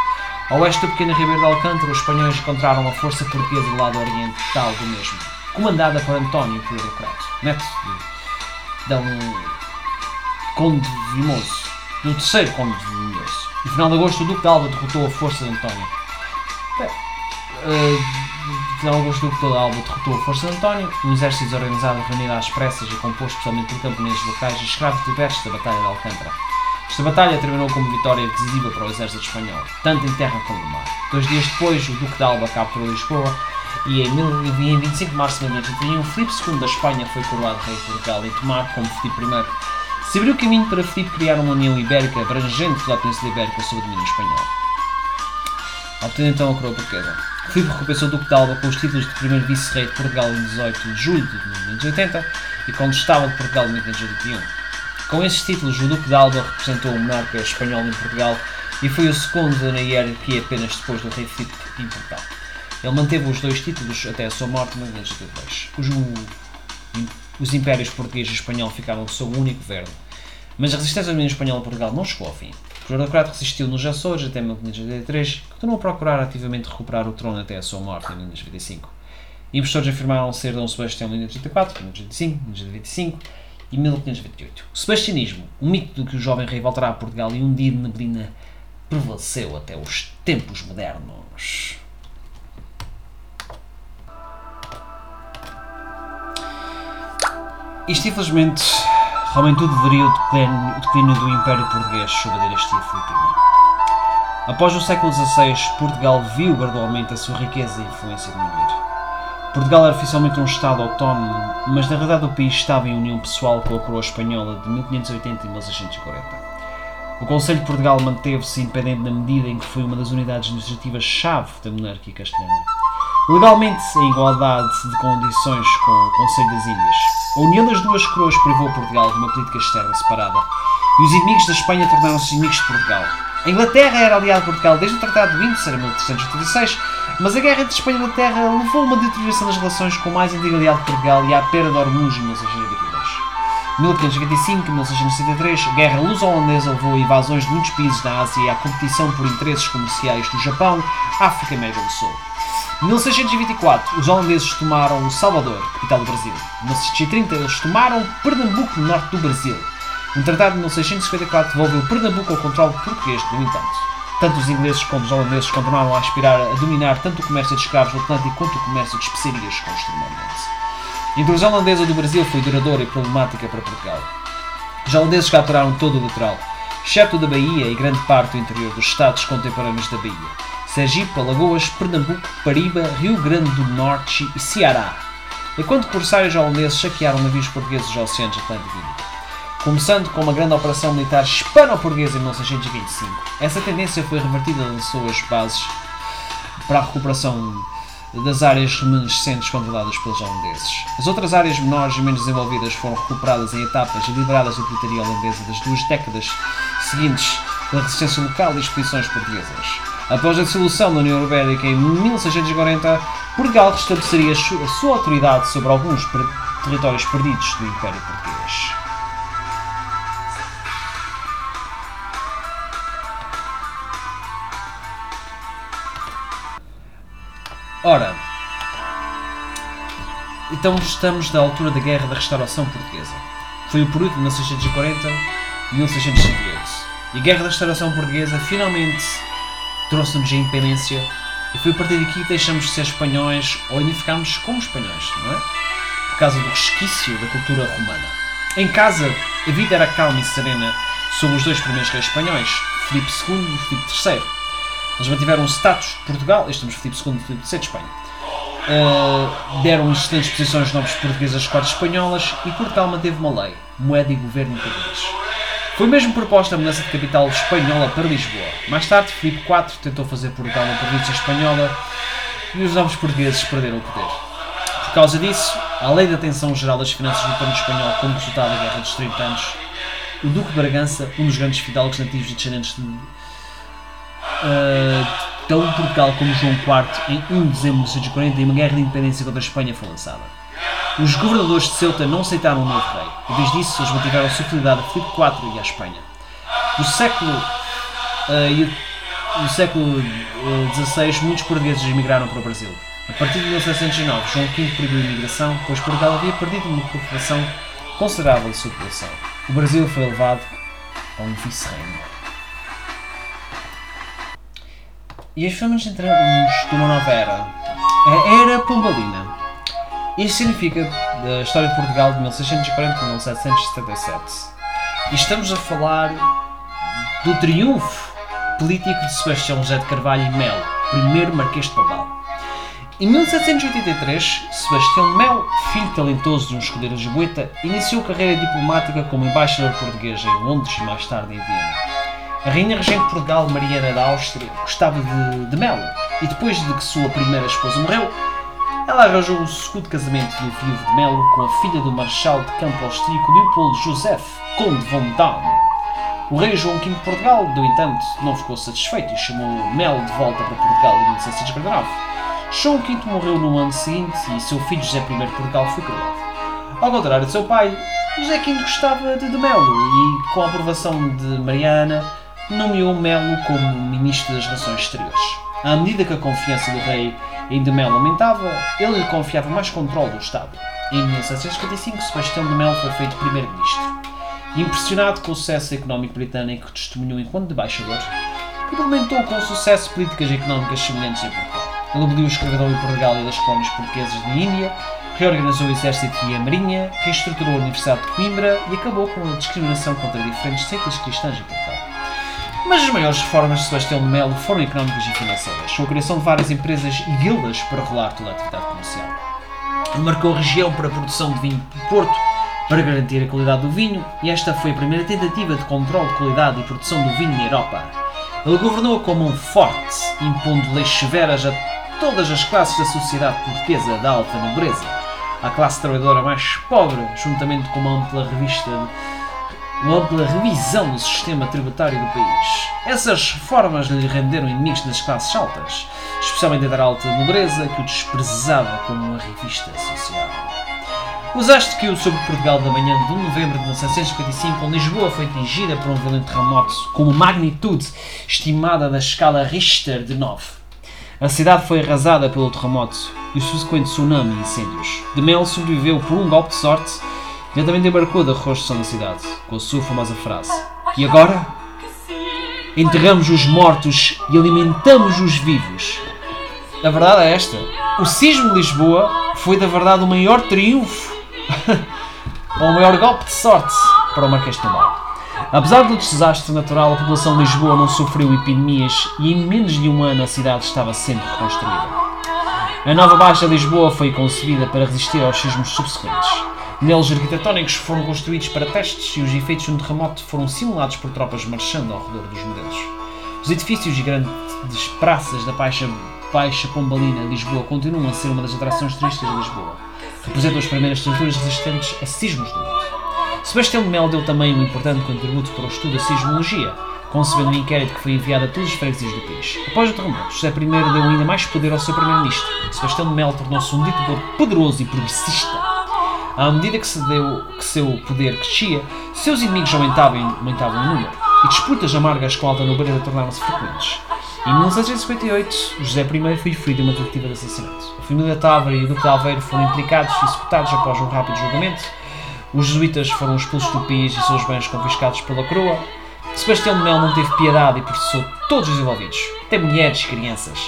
Ao oeste do pequeno Ribeiro de Alcântara, os espanhóis encontraram a força portuguesa do lado oriental do mesmo, comandada por António Pedro Crato, neto de Dão Conde Vimoso, do terceiro Conde Vimoso. No final de agosto, o Duque de Alba derrotou a força de António. Bem, uh, final de agosto, o Duque de Alba derrotou a força de António, um exército desorganizado reunido às pressas e composto especialmente por camponeses locais e escravos diversos da Batalha de Alcântara. Esta batalha terminou como vitória decisiva para o exército espanhol, tanto em terra como no mar. Dois dias depois, o Duque de Alba capturou Lisboa e em 25 de março de 1831, Filipe II da Espanha foi coroado rei de Portugal e tomado como Filipe I. Se abriu o caminho para Filipe criar uma união ibérica abrangente da Península Ibérica sob o domínio espanhol. Obtendo então a coroa portuguesa. Filipe recompensou o Duque de Alba com os títulos de primeiro vice-rei de Portugal em 18 de julho de 1580 e condestava de Portugal em 1581. Com esses títulos, o Duque de Alba representou o monarca espanhol em Portugal e foi o segundo na hierarquia apenas depois do rei Filipe em Portugal. Ele manteve os dois títulos até a sua morte em 1582. Os, os impérios português e espanhol ficaram sob o único governo, mas a resistência do espanhol a Portugal não chegou ao fim. O aristocrata resistiu nos Açores até 1583 continuou a procurar ativamente recuperar o trono até a sua morte em 1525. Investidores afirmaram ser Dom Sebastião em 1584, 1525, 1525 e 1528. O sebastianismo, o mito de que o jovem rei voltará a Portugal e um dia de neblina, prevaleceu até os tempos modernos. Isto, infelizmente, realmente tudo deveria o declínio, do Império Português sob a dinastia filipina. Após o século XVI, Portugal viu gradualmente a sua riqueza e influência diminuir. Portugal era oficialmente um Estado autónomo, mas na realidade o país estava em união pessoal com a coroa espanhola de 1580 e 1640. O Conselho de Portugal manteve-se independente na medida em que foi uma das unidades administrativas-chave da monarquia castelhana. Legalmente, em igualdade de condições com o Conselho das Índias, a união das duas coroas privou Portugal de uma política externa separada e os inimigos da Espanha tornaram-se inimigos de Portugal. A Inglaterra era aliada de Portugal desde o Tratado de Windsor, em 1386, mas a guerra entre Espanha e Inglaterra levou a uma deterioração das relações com o mais antigo aliado de Portugal e à perda de Hormuz em 1622. 1525 e 1663, a guerra luso-holandesa levou a invasões de muitos países da Ásia e à competição por interesses comerciais do Japão, África e América do Sul. Em 1624, os holandeses tomaram Salvador, capital do Brasil. Em 1630, eles tomaram Pernambuco, no norte do Brasil. Um tratado de 1654 devolveu Pernambuco ao controle português, no entanto. Tanto os ingleses como os holandeses continuaram a aspirar a dominar tanto o comércio de escravos do Atlântico quanto o comércio de especiarias com o extremamente. A intrusão holandesa do Brasil foi duradoura e problemática para Portugal. Os holandeses capturaram todo o litoral, exceto da Bahia e grande parte do interior dos estados contemporâneos da Bahia. Sergipe, Alagoas, Pernambuco, Pariba, Rio Grande do Norte e Ceará. Enquanto corsários holandeses saquearam navios portugueses dos oceanos Atlântico e começando com uma grande operação militar hispano-portuguesa em 1625. Essa tendência foi revertida nas suas bases para a recuperação das áreas remanescentes controladas pelos holandeses. As outras áreas menores e menos desenvolvidas foram recuperadas em etapas liberadas da militaria holandesa das duas décadas seguintes da resistência local e expedições portuguesas. Após a dissolução da União Ibérica em 1640, Portugal restabeleceria a sua autoridade sobre alguns territórios perdidos do Império Português. Ora, então estamos na altura da Guerra da Restauração Portuguesa. Foi o período de 1640 e 1658. E a Guerra da Restauração Portuguesa finalmente trouxe-nos a independência e foi a partir daqui que deixamos de ser espanhóis ou identificámos como espanhóis, não é? Por causa do resquício da cultura romana. Em casa, a vida era calma e serena sob os dois primeiros reis espanhóis, Filipe II e Filipe III eles mantiveram o status de Portugal, estamos Filipe II e Filipe III de Espanha. Uh, deram excelentes posições de nobres portugueses às cortes espanholas e Portugal manteve uma lei, moeda e governo português. Foi mesmo proposta a mudança de capital espanhola para Lisboa. Mais tarde, Filipe IV tentou fazer Portugal uma província espanhola e os novos portugueses perderam o poder. Por causa disso, além da tensão geral das finanças do plano espanhol como resultado da Guerra dos 30 anos, o Duque de Bragança, um dos grandes fidalgos nativos e descendentes de uh, tão Portugal como João IV em 1 de dezembro de 1640 e uma guerra de independência contra a Espanha foi lançada. Os governadores de Ceuta não aceitaram o novo rei. Em vez disso, eles mantiveram a fidelidade a Filipe IV e à Espanha. No século uh, no século XVI, uh, muitos portugueses emigraram para o Brasil. A partir de 1709, João V proibiu a imigração, pois Portugal havia perdido uma população considerável de sua população. O Brasil foi levado a um vice-reino. E as famas entramos numa nova era. A Era Pombalina. Isto significa da história de Portugal de 1640 a 1777. E estamos a falar do triunfo político de Sebastião José de Carvalho e Melo, primeiro Marquês de Pombal. Em 1783, Sebastião Melo, filho talentoso de um escudeiro lisboeta, iniciou carreira diplomática como embaixador português em Londres e mais tarde em Viena. A rainha regente de Portugal, Mariana da Áustria, gostava de, de Melo e depois de que sua primeira esposa morreu, ela arranjou o segundo casamento do viúvo de Melo com a filha do marechal de campo austríaco Leopoldo Joseph, conde von Daun. O rei João V de Portugal, no entanto, não ficou satisfeito e chamou Melo de volta para Portugal em 1649. João V morreu no ano seguinte e seu filho José I de Portugal foi coroado. Ao contrário de seu pai, José V gostava de, de Melo e, com a aprovação de Mariana, nomeou Melo como ministro das Relações Exteriores. À medida que a confiança do rei em de Melo aumentava, ele lhe confiava mais controle do Estado. Em 1755, Sebastião de Melo foi feito primeiro-ministro. Impressionado com o sucesso económico britânico que testemunhou enquanto embaixador, implementou com sucesso políticas económicas semelhantes em Portugal. Ele aboliu o escravidão em Portugal e das colónias portuguesas de Índia, reorganizou o exército e a marinha, reestruturou a Universidade de Coimbra e acabou com a discriminação contra diferentes seitas cristãs em Portugal. Mas as maiores reformas de Sebastião de Melo foram económicas e financeiras, com a criação de várias empresas e guildas para regular toda a atividade comercial. Ele marcou a região para a produção de vinho de Porto, para garantir a qualidade do vinho, e esta foi a primeira tentativa de controle de qualidade e produção do vinho na Europa. Ele governou com mão forte, impondo leis severas a todas as classes da sociedade portuguesa da alta nobreza, à classe trabalhadora mais pobre, juntamente com uma ampla revista uma ampla revisão do sistema tributário do país. Essas reformas lhe renderam inimigos das classes altas, especialmente da alta nobreza, que o desprezava como uma revista social. O desastre caiu sobre Portugal da manhã de 1 de novembro de 1955, quando Lisboa foi atingida por um violento terremoto com uma magnitude estimada da escala Richter de 9. A cidade foi arrasada pelo terremoto e o subsequente tsunami e incêndios. De Mel sobreviveu por um golpe de sorte e também debarcou da reconstrução da cidade, com a sua famosa frase: E agora? Enterramos os mortos e alimentamos os vivos. A verdade é esta: o sismo de Lisboa foi, da verdade, o maior triunfo ou o maior golpe de sorte para o Marquês de Pombal. Apesar do desastre natural, a população de Lisboa não sofreu epidemias e em menos de um ano a cidade estava sendo reconstruída. A nova Baixa Lisboa foi concebida para resistir aos sismos subsequentes. Neles arquitetónicos foram construídos para testes e os efeitos de um terremoto foram simulados por tropas marchando ao redor dos modelos. Os edifícios e grandes praças da Baixa, Baixa Pombalina Lisboa continuam a ser uma das atrações turísticas de Lisboa. Representam as primeiras estruturas resistentes a sismos do mundo. Sebastião de Mel deu também um importante contributo para o estudo da sismologia, concebendo um inquérito que foi enviado a todos os freguesias do país. Após o terremoto, José I deu ainda mais poder ao seu primeiro-ministro. Sebastião de Mel tornou-se um ditador poderoso e progressista à medida que, se deu, que seu poder crescia, seus inimigos aumentavam, aumentavam em número, e disputas amargas com a alta nobreza tornaram-se frequentes. Em 1658, José I foi ferido em uma tentativa de assassinato. A família Távora e o Duque de Alveiro foram implicados e executados após um rápido julgamento. Os jesuítas foram expulsos do país e seus bens confiscados pela coroa. Sebastião de Mel não teve piedade e processou todos os envolvidos, até mulheres e crianças.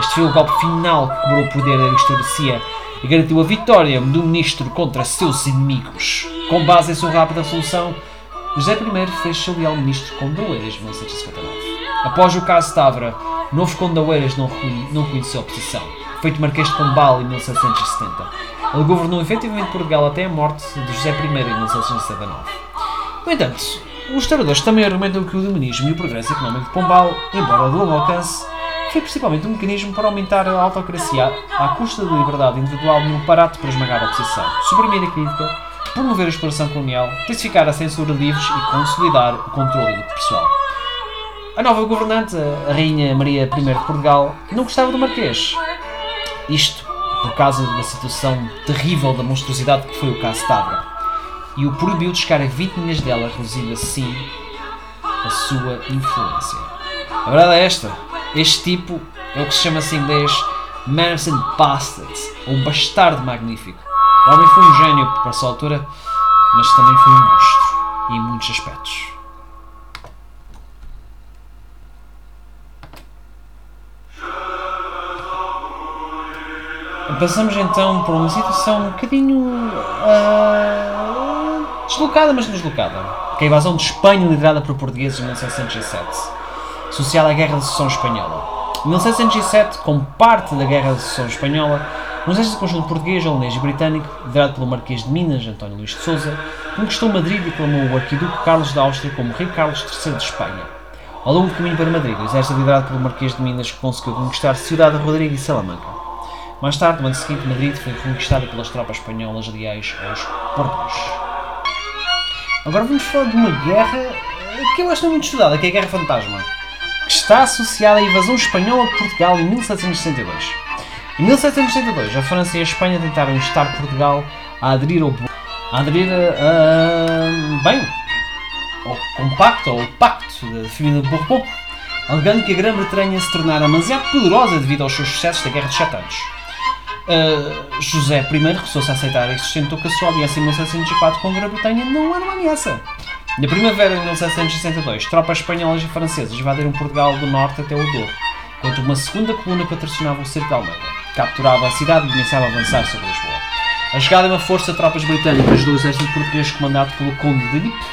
Este foi o golpe final que quebrou o poder da aristocracia e garantiu a vitória do ministro contra seus inimigos. Com base em sua rápida solução, José I fez-se leal ministro com Oeiras em 1759. Após o caso Távora, novo Oeiras não, não conheceu oposição. Feito Marquês de Pombal em 1770. Ele governou efetivamente Portugal até a morte de José I em 1779. No entanto, os historiadores também argumentam que o iluminismo e o progresso económico de Pombal, embora de longo alcance, foi principalmente um mecanismo para aumentar a autocracia à custa da liberdade individual e um aparato para esmagar a oposição, suprimir a crítica, promover a exploração colonial, intensificar a censura de livros e consolidar o controle do pessoal. A nova governante, a Rainha Maria I de Portugal, não gostava do Marquês. Isto por causa da situação terrível da monstruosidade que foi o caso Tabra, e o proibiu de chegar a vítimas dela, reduzindo assim a sua influência. A verdade é esta: este tipo é o que se chama em inglês Manners and Bastards, ou um bastardo magnífico. O homem foi um gênio para a sua altura, mas também foi um monstro, em muitos aspectos. Passamos então por uma situação um bocadinho uh, deslocada, mas deslocada. Que é a invasão de Espanha liderada por portugueses em 1707 associada à Guerra de Sucessão Espanhola. Em 1707, como parte da Guerra de Sucessão Espanhola, um exército conjunto português, holandês e britânico, liderado pelo Marquês de Minas, António Luís de Souza, conquistou Madrid e clamou o arquiduque Carlos da Áustria como Rei Carlos III de Espanha. Ao longo do caminho para Madrid, o exército liderado pelo Marquês de Minas conseguiu conquistar Cidade Rodrigo e Salamanca. Mais tarde, no ano seguinte, Madrid foi conquistada pelas tropas espanholas leais aos portos. Agora vamos falar de uma guerra que eu acho muito estudada, que é a Guerra Fantasma que está associada à invasão espanhola de Portugal em 1762. Em 1782, a França e a Espanha tentaram instar Portugal a aderir ao, a aderir a, bem, ao compacto, ao pacto da família de Bourbon, alegando que a Grã-Bretanha se tornara demasiado poderosa devido aos seus sucessos da Guerra dos Sete Anos. Uh, José I recusou-se a aceitar e sustentou que a sua aliança em 1704 com a Grã-Bretanha não era uma ameaça. Na primavera de 1762, tropas espanholas e francesas invadiram Portugal do norte até o Douro, enquanto uma segunda coluna patrocinava o cerco de Almeida. Capturava a cidade e começava a avançar sobre Lisboa. A chegada de uma força de tropas britânicas do exército português comandado pelo Conde de Lippe,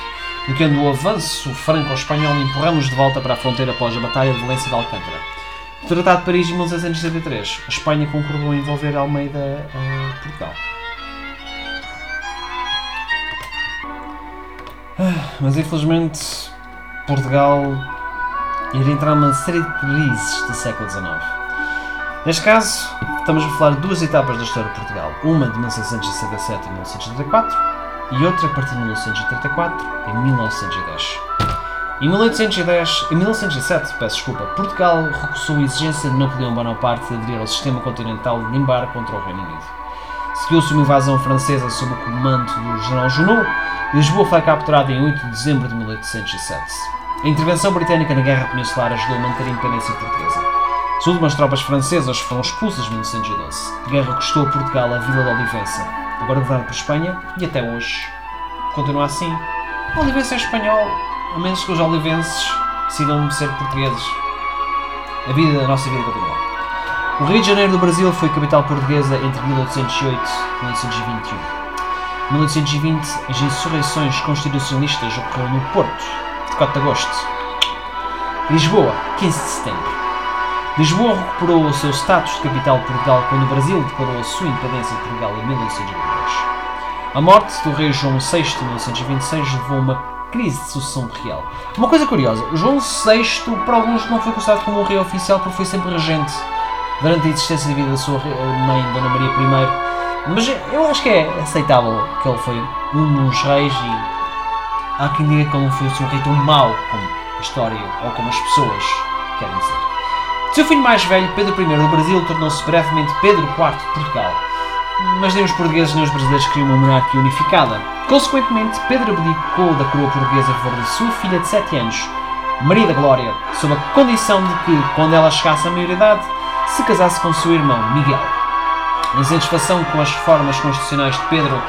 bloqueando o avanço franco-espanhol e empurramos de volta para a fronteira após a Batalha de Valência de Alcântara. O Tratado de Paris de 1773, a Espanha concordou em envolver Almeida a Portugal. Mas infelizmente Portugal irá entrar numa série de crises do século XIX. Neste caso, estamos a falar de duas etapas da história de Portugal. Uma de 1767 e 1834 e outra a partir de 1934 e 1910. Em 1810, em 1907, peço desculpa, Portugal recusou a exigência de Napoleão Bonaparte de aderir ao sistema continental de embarque contra o Reino Unido. Seguiu-se uma invasão francesa sob o comando do general Junot Lisboa foi capturada em 8 de dezembro de 1807. A intervenção britânica na Guerra Peninsular ajudou a manter a independência portuguesa. As últimas tropas francesas foram expulsas em 1912. A guerra custou a Portugal a Vila de Olivença, agora governada por Espanha, e até hoje continua assim. A Olivença é espanhol, a menos que os olivenses decidam ser portugueses. A vida, a nossa vida continua. O Rio de Janeiro do Brasil foi capital portuguesa entre 1808 e 1821. Em 1820, as insurreições constitucionalistas ocorreram no Porto, de 4 de agosto. Lisboa, 15 de setembro. Lisboa recuperou o seu status de capital de Portugal quando o Brasil declarou a sua independência de Portugal em 1822. A morte do rei João VI em 1926 levou a uma crise de sucessão real. Uma coisa curiosa, João VI para alguns não foi considerado como um rei oficial porque foi sempre regente durante a existência de vida da sua mãe, Dona Maria I. Mas eu acho que é aceitável que ele foi um dos reis e há quem diga que ele não foi um rei tão mau como a história ou como as pessoas querem dizer. Seu filho mais velho, Pedro I do Brasil, tornou-se brevemente Pedro IV de Portugal. Mas nem os portugueses nem os brasileiros queriam uma monarquia unificada. Consequentemente, Pedro abdicou da coroa portuguesa a favor de sua filha de 7 anos, Maria da Glória, sob a condição de que, quando ela chegasse à maioridade, se casasse com seu irmão Miguel. Em satisfação com as reformas constitucionais de Pedro,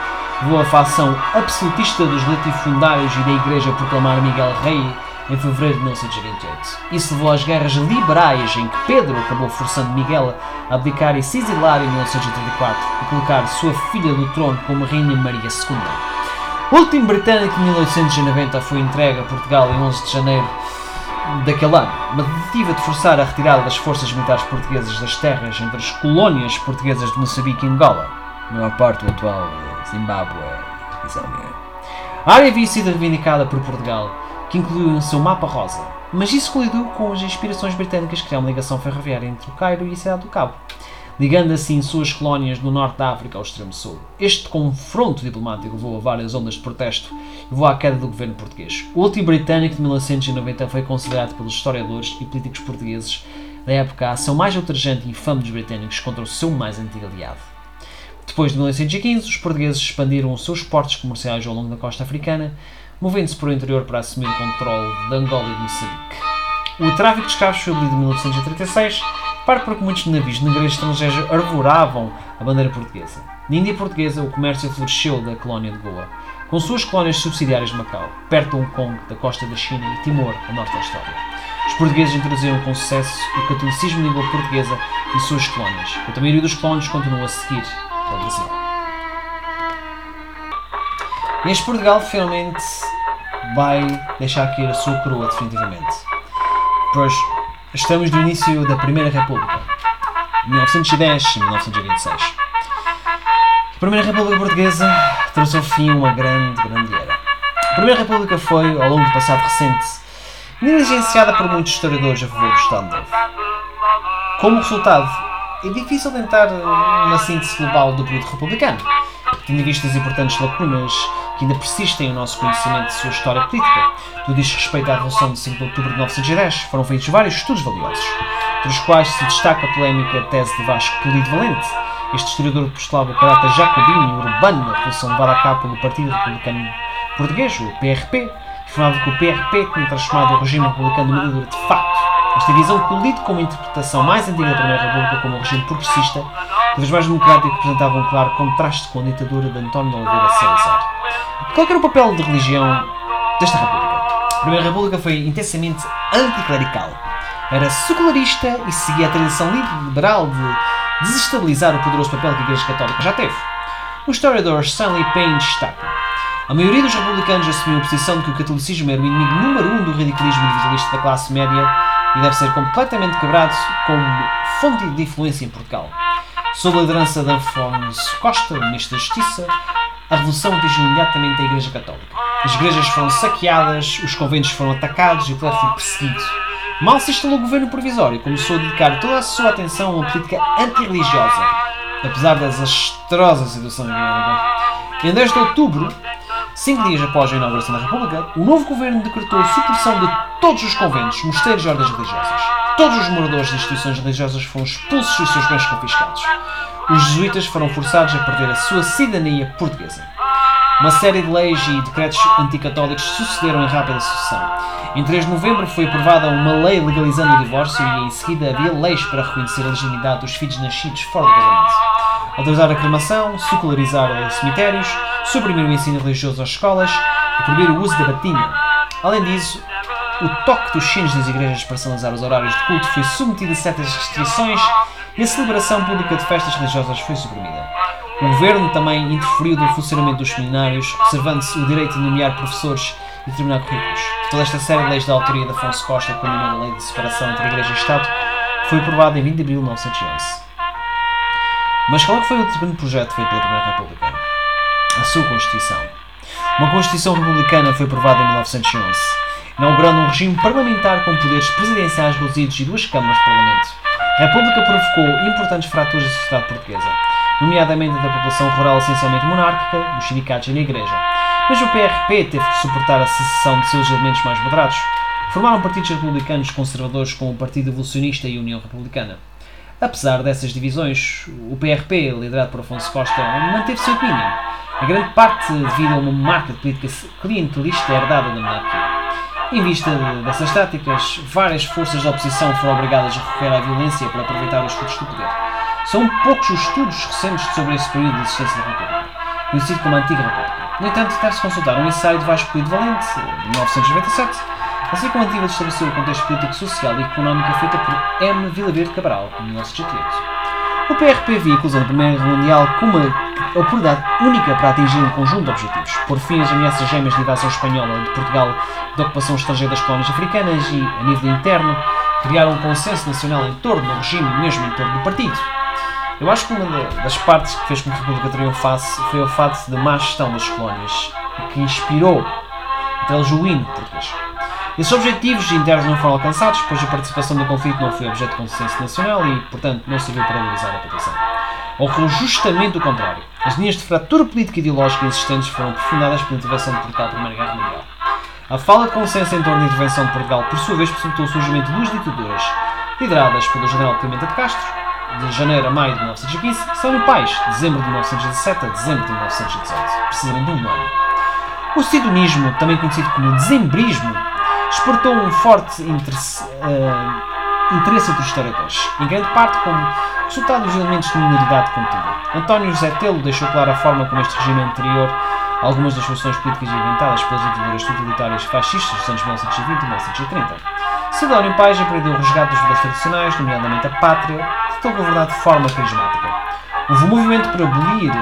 levou a facção absolutista dos latifundários e da Igreja a proclamar Miguel rei em fevereiro de 1928. Isso levou às guerras liberais, em que Pedro acabou forçando Miguel a abdicar e se exilar em 1934 e colocar sua filha do trono como Rainha Maria II. O último britânico de 1890 foi entregue a Portugal em 11 de janeiro daquele ano, uma tentativa de forçar a retirada das forças militares portuguesas das terras entre as colónias portuguesas de Moçambique e Angola, maior parte do atual Zimbábue e Zâmbia. A área havia sido reivindicada por Portugal, que incluiu em seu mapa rosa, mas isso colidiu com as inspirações britânicas que criaram uma ligação ferroviária entre o Cairo e a cidade do Cabo, ligando assim suas colónias do norte da África ao extremo sul. Este confronto diplomático levou a várias ondas de protesto e levou à queda do governo português. O último britânico de 1990 foi considerado pelos historiadores e políticos portugueses da época a ação mais ultrajante e infame dos britânicos contra o seu mais antigo aliado. Depois de 1915, os portugueses expandiram os seus portos comerciais ao longo da costa africana, movendo-se para o interior para assumir o controle de Angola e de Moçambique. O tráfico de escravos foi abolido em 1936, para porque muitos navios negreiros estrangeiros arvoravam a bandeira portuguesa. Na Índia portuguesa, o comércio floresceu da colónia de Goa, com suas colónias subsidiárias de Macau, perto de Hong Kong, da costa da China e Timor, a norte da história. Os portugueses introduziram com sucesso o catolicismo em língua portuguesa e suas colónias, enquanto a maioria dos colónios continua a seguir para o Brasil. Este Portugal finalmente vai deixar cair a sua coroa definitivamente. Pois estamos no início da Primeira República, 1910 e 1926. A Primeira República Portuguesa trouxe ao fim uma grande, grande era. A Primeira República foi, ao longo do passado recente, negligenciada por muitos historiadores a favor do Estado Novo. Como resultado, é difícil tentar uma síntese global do período republicano, tendo em vista as importantes lacunas que ainda persistem no nosso conhecimento de sua história política. Tudo diz respeito à Revolução de 5 de Outubro de 1910. Foram feitos vários estudos valiosos, entre os quais se destaca a polémica tese de Vasco Polido Valente. Este historiador postulava o caráter jacobino e urbano da Revolução levada a cabo pelo Partido Republicano Português, o PRP, afirmava que o PRP tinha transformado o regime republicano numa ditadura de facto. Esta visão colide com uma interpretação mais antiga da Primeira República como um regime progressista, cada vez mais democrático, representava um claro contraste com a ditadura de António Oliveira Salazar. Qual era o papel de religião desta República? A Primeira República foi intensamente anticlerical. Era secularista e seguia a tradição liberal de desestabilizar o poderoso papel que a Igreja Católica já teve. O historiador Stanley Payne destaca a maioria dos republicanos assumiu a posição de que o catolicismo era o inimigo número um do ridiculismo individualista da classe média e deve ser completamente quebrado como fonte de influência em Portugal. Sob a liderança de Afonso Costa, ministro da Justiça, a revolução atingiu imediatamente a Igreja Católica. As igrejas foram saqueadas, os conventos foram atacados e o clero foi perseguido. Mal se instalou o governo provisório, começou a dedicar toda a sua atenção a uma política antirreligiosa, apesar da desastrosa situação económica. Em 10 de outubro, Cinco dias após a inauguração da República, o novo governo decretou a supressão de todos os conventos, mosteiros e ordens religiosas. Todos os moradores de instituições religiosas foram expulsos e os seus bens confiscados. Os jesuítas foram forçados a perder a sua cidadania portuguesa. Uma série de leis e decretos anticatólicos sucederam em rápida sucessão. Em 3 de novembro foi aprovada uma lei legalizando o divórcio e em seguida havia leis para reconhecer a legitimidade dos filhos nascidos fora do casamento. Autorizar a cremação, secularizar cemitérios, suprimir o ensino religioso às escolas e proibir o uso da batina. Além disso, o toque dos sinos das igrejas para sinalizar os horários de culto foi submetido a certas restrições e a celebração pública de festas religiosas foi suprimida. O governo também interferiu no funcionamento dos seminários, reservando-se o direito de nomear professores e determinar currículos. Toda esta série de leis da autoria de Afonso Costa, culminando a Lei de Separação entre Igreja e Estado, foi aprovada em 20 de abril de 1911. Mas qual é foi o segundo projeto feito pela Primeira República? a sua Constituição. Uma Constituição republicana foi aprovada em 1911, inaugurando um regime parlamentar com poderes presidenciais reduzidos e duas câmaras de parlamento. A República provocou importantes fraturas da sociedade portuguesa, nomeadamente da população rural essencialmente monárquica, dos sindicatos e da Igreja. Mas o PRP teve que suportar a secessão de seus elementos mais moderados. Formaram partidos republicanos conservadores como o Partido Evolucionista e a União Republicana. Apesar dessas divisões, o PRP, liderado por Afonso Costa, manteve seu domínio a grande parte devido a uma marca de política clientelista herdada da monarquia. Em vista dessas táticas, várias forças da oposição foram obrigadas a recorrer à violência para aproveitar os frutos do poder. São poucos os estudos recentes sobre esse período de existência da República, conhecido como a Antiga República. No entanto, deve-se consultar um ensaio de Vasco Polido Valente, de 1997, assim como a tentativa de estabelecer o contexto político, social e económico feita por M. Vila Verde Cabral, em 1988. O PRP via a inclusão da Primeira Guerra Mundial como uma oportunidade única para atingir um conjunto de objetivos. Por fim, as ameaças gêmeas de invasão espanhola de Portugal da ocupação estrangeira das colónias africanas e, a nível interno, criaram um consenso nacional em torno do regime, mesmo em torno do partido. Eu acho que uma das partes que fez com que a República triunfasse foi o facto da má gestão das colónias, que inspirou o telejuíno português. Esses objetivos internos não foram alcançados, pois a participação no conflito não foi objeto de consenso nacional e, portanto, não serviu para mobilizar a população. Ocorreu justamente o contrário. As linhas de fratura política e ideológica existentes foram aprofundadas pela intervenção de Portugal na Primeira Guerra Mundial. A falta de consenso em torno da intervenção de Portugal, por sua vez, possibilitou o surgimento de duas ditaduras, lideradas pelo general Pimenta de Castro, de janeiro a maio de 1915, e São Pais, de dezembro de 1917 a dezembro de 1918, precisamente um ano. O sidonismo, também conhecido como dezembrismo, exportou um forte interesse, uh, interesse entre os historiadores, em grande parte como resultado dos elementos de minoridade contida. António José Telo deixou clara a forma como este regime anterior algumas das soluções políticas inventadas pelas ditaduras totalitárias fascistas dos anos 1920 e 1930. Sidónio Pais aprendeu o resgate dos valores tradicionais, nomeadamente a pátria, tentou governar de forma carismática. Houve um movimento para abolir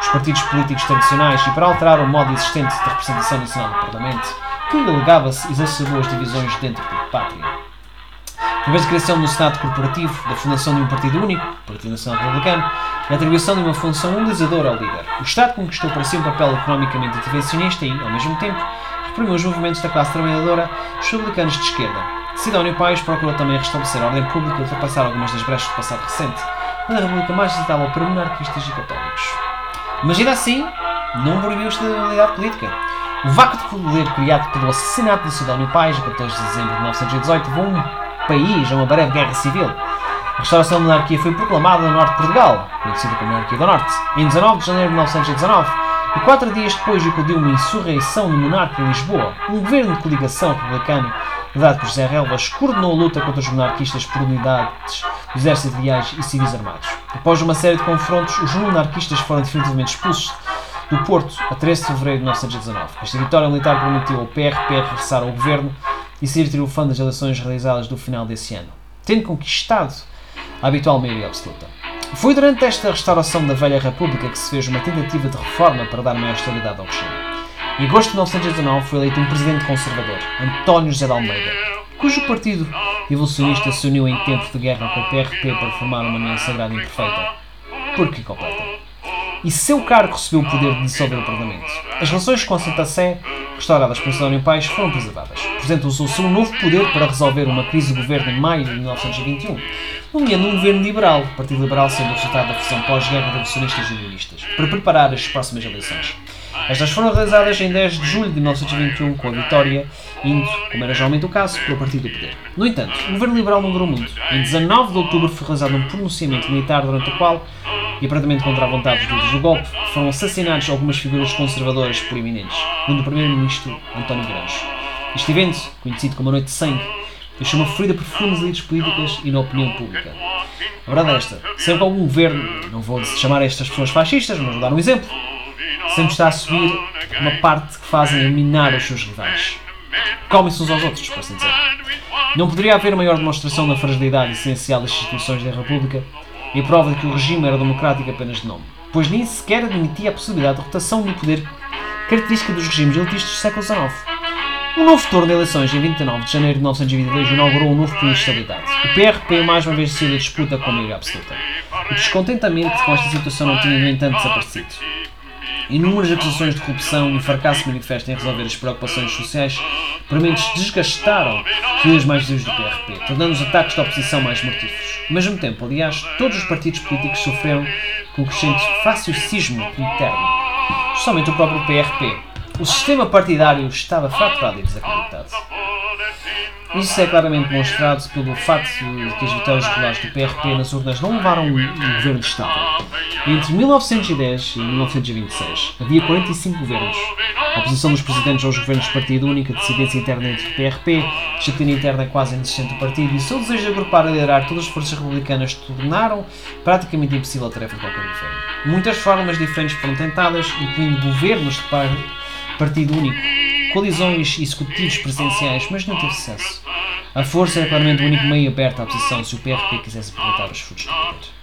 os partidos políticos tradicionais e para alterar o modo existente de representação nacional no Parlamento, que alegava-se exacerbou as divisões dentro da pátria. Através da criação do Senado Corporativo, da fundação de um partido único, Partido Nacional Republicano, e a atribuição de uma função mobilizadora ao líder, o Estado conquistou para si um papel economicamente intervencionista e, ao mesmo tempo, reprimiu os movimentos da classe trabalhadora os republicanos de esquerda. Sidónio Pais procurou também restabelecer a ordem pública e ultrapassar algumas das brechas do passado recente, quando a República mais necessitava para monarquistas e católicos. Mas ainda assim, não proibiu a estabilidade política. O vácuo de poder criado pelo assassinato de Sidónio Pais, a 14 de dezembro de 1918, levou um país a uma breve guerra civil. A restauração da monarquia foi proclamada no norte de Portugal, conhecida como Monarquia do Norte, em 19 de janeiro de 1919, e quatro dias depois eclodiu uma insurreição do monarca em Lisboa. Um governo de coligação republicano, liderado por José Relvas, coordenou a luta contra os monarquistas por unidades do exército reais e civis armados. Após uma série de confrontos, os monarquistas foram definitivamente expulsos do Porto a 13 de fevereiro de 1919. Esta vitória militar permitiu ao PRP regressar ao governo e ser triunfante das eleições realizadas do final desse ano, tendo conquistado a habitual maioria absoluta. Foi durante esta restauração da velha República que se fez uma tentativa de reforma para dar maior estabilidade ao regime. Em agosto de 1919 foi eleito um presidente conservador, António José de Almeida, cujo partido evolucionista se uniu em tempo de guerra com o PRP para formar uma união sagrada imperfeita, porque incompleta. E seu cargo recebeu o poder de dissolver o Parlamento. As relações com a Santa Sé, restauradas por Sidónio Pais, foram preservadas. Usou-se um novo poder para resolver uma crise do governo em maio de 1921, nomeando um governo liberal, o Partido Liberal sendo o resultado da fusão pós-guerra de revolucionistas e unionistas, para preparar as próximas eleições. Estas foram realizadas em 10 de julho de 1921, com a vitória indo, como era geralmente o caso, pelo Partido do Poder. No entanto, o governo liberal não durou muito. Em 19 de outubro foi realizado um pronunciamento militar durante o qual, e aparentemente contra a vontade dos líderes do golpe, foram assassinados algumas figuras conservadoras proeminentes, como o primeiro-ministro António Granjo. Este evento, conhecido como a Noite de Sangue, deixou uma ferida profunda nas elites políticas e na opinião pública. A verdade é esta: sempre que algum governo, não vou chamar estas pessoas fascistas, mas vou dar um exemplo, sempre está a subir uma parte que fazem a minar os seus rivais. Comem-se uns aos outros, por assim dizer. Não poderia haver maior demonstração da fragilidade essencial das instituições da República e a prova de que o regime era democrático apenas de nome, pois nem sequer admitia a possibilidade de rotação do poder característica dos regimes elitistas do século XIX. Um novo turno de eleições em 29 de janeiro de 1922 inaugurou um novo período de estabilidade. O PRP mais uma vez saiu da disputa com a maioria absoluta. O descontentamento com esta situação não tinha, no entanto, desaparecido. Inúmeras acusações de corrupção e fracasso manifesto em resolver as preocupações sociais prementes desgastaram líderes mais visíveis do PRP, tornando os ataques da oposição mais mortíferos. Ao mesmo tempo, aliás, todos os partidos políticos sofreram com um crescente faciocismo interno, especialmente o próprio PRP. O sistema partidário estava fraturado e desacreditado. Isso é claramente demonstrado pelo facto de que as vitórias regulares do PRP nas urnas não levaram um governo Estado. Entre 1910 e 1926 havia 45 governos. A oposição dos presidentes aos governos de partido único, a dissidência interna entre o PRP, a disciplina interna quase inexistente do partido e o seu desejo de agrupar e liderar todas as forças republicanas tornaram praticamente impossível a tarefa de qualquer governo. Muitas formas diferentes foram tentadas, incluindo governos de partido único, colisões e executivos presidenciais, mas não teve sucesso. A força era claramente o único meio aberto à oposição se o PRP quisesse aproveitar os frutos do poder.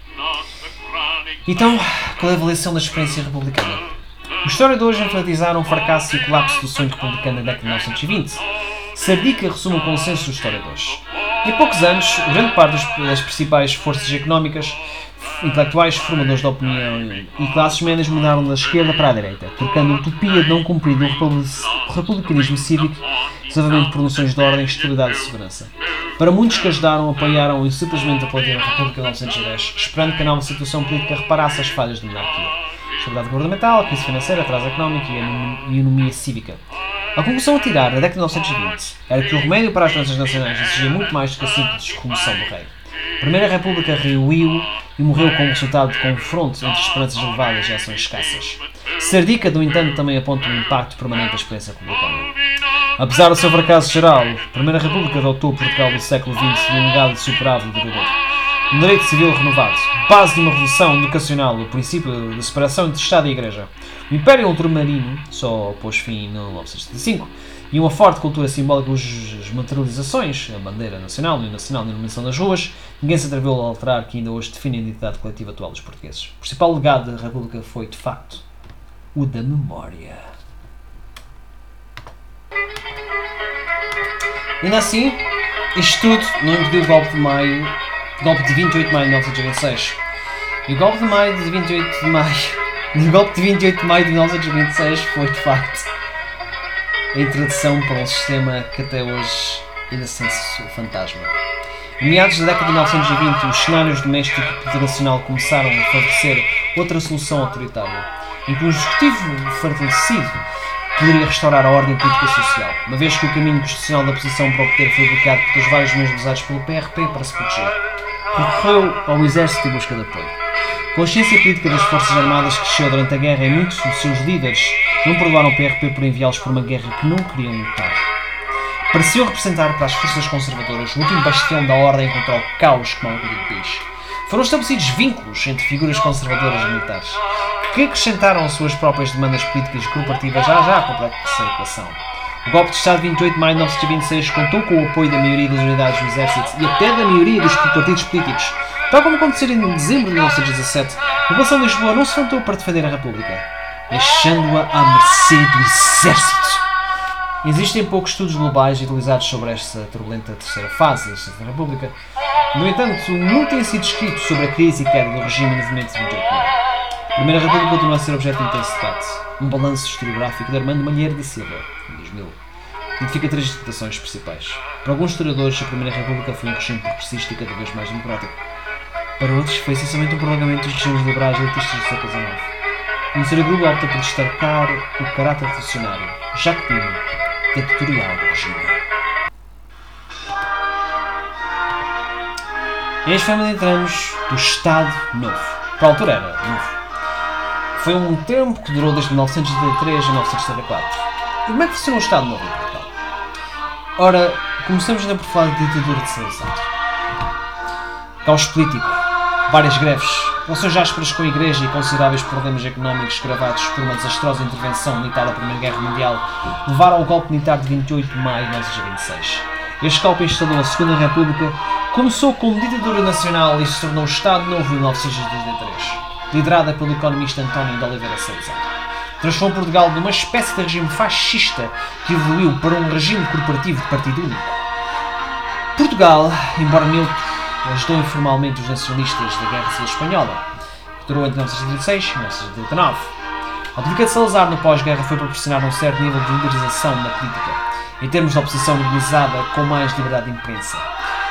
Então, qual é a avaliação da experiência republicana? Os historiadores enfatizaram o fracasso e o colapso do sonho republicano na década de 1920. Sardica resume o consenso dos historiadores. Em poucos anos, grande parte das principais forças económicas, intelectuais, formadores de opinião e classes médias mudaram da esquerda para a direita, trocando a utopia de não cumprir o republicanismo cívico, desenvolvimento por noções de ordem, estabilidade e segurança. Para muitos que ajudaram, apoiaram e simplesmente aplaudiram a República de 1910, esperando que a nova situação política reparasse as falhas da monarquia. Estabilidade governamental, crise financeira, atraso económico e anomia cívica. A conclusão a tirar na década de 1920 era que o remédio para as doenças nacionais exigia muito mais do que a simples remoção do rei. A Primeira República ruiu e morreu como resultado de confrontos entre esperanças elevadas e ações escassas. Sardica, no entanto, também aponta um impacto permanente da experiência republicana. Apesar do seu fracasso geral, a Primeira República dotou Portugal do século XX de um legado insuperável e duradouro. Um direito civil renovado, base de uma revolução educacional, o princípio da separação entre Estado e Igreja. O Império Ultramarino só pôs fim em 1975 e uma forte cultura simbólica cujas materializações, a bandeira nacional e o nacional na iluminação das ruas, ninguém se atreveu a alterar que ainda hoje define a identidade coletiva atual dos portugueses. O principal legado da República foi, de facto, o da memória. Ainda assim, isto tudo não impediu o golpe de maio, golpe de 28 de maio de 1926. E o golpe de maio de 28 de maio, o golpe de 28 de maio de 1926 foi de facto a introdução para um sistema que até hoje ainda sente o fantasma. Em meados da década de 1920, os cenários doméstico e internacional começaram a favorecer outra solução autoritária. em que um executivo fortalecido poderia restaurar a ordem política social, uma vez que o caminho constitucional da oposição para o poder foi bloqueado pelos vários meios usados pelo PRP para se proteger. Recorreu ao exército em busca de apoio. Consciência política das Forças Armadas cresceu durante a guerra e muitos dos seus líderes não perdoaram o PRP por enviá-los por uma guerra que não queriam lutar. Pareciam representar para as forças conservadoras o último bastião da ordem contra o caos que mal o país. Foram estabelecidos vínculos entre figuras conservadoras e militares, que acrescentaram as suas próprias demandas políticas e corporativas já já à complexa equação. O golpe de Estado de 28 de maio de 1926 contou com o apoio da maioria das unidades do exército e até da maioria dos partidos políticos. Tal como aconteceu em dezembro de 1917, a população de Lisboa não se levantou para defender a República, deixando-a à mercê do exército. Existem poucos estudos globais utilizados sobre esta turbulenta terceira fase da República. No entanto, muito tem sido escrito sobre a crise e queda do regime e movimento de 28 de maio. Primeira República continua a ser objeto de intenso debate. Um balanço historiográfico de Armando Malheiro da Silva, em 2000, identifica três citações principais. Para alguns historiadores, a Primeira República foi um regime progressista e cada vez mais democrático. Para outros, foi essencialmente um prolongamento dos regimes liberais elitistas do século XIX. O Ministério Google opta por destacar o caráter revolucionário, jacobino, ditatorial do regime. E este família entramos do Estado Novo. Para a altura era novo. Foi um tempo que durou desde 1973 a 1974. E como é que funcionou o Estado Novo? Ora, começamos ainda por falar de ditadura de Salazar. Caos político, várias greves, relações ásperas com a Igreja e consideráveis problemas económicos gravados por uma desastrosa intervenção militar da Primeira Guerra Mundial levaram ao golpe militar de 28 de maio de 1926. Este golpe instalou a Segunda República, começou como ditadura nacional e se tornou Estado Novo em 1983, liderada pelo economista António de Oliveira Salazar. Transformou Portugal numa espécie de regime fascista que evoluiu para um regime corporativo de partido único. Portugal, embora neutro, ajudou informalmente os nacionalistas da Guerra Civil Espanhola, que durou entre 1936 e 1939. A política de Salazar no pós-guerra foi proporcionar um certo nível de liberalização na política, em termos de oposição organizada com mais liberdade de imprensa.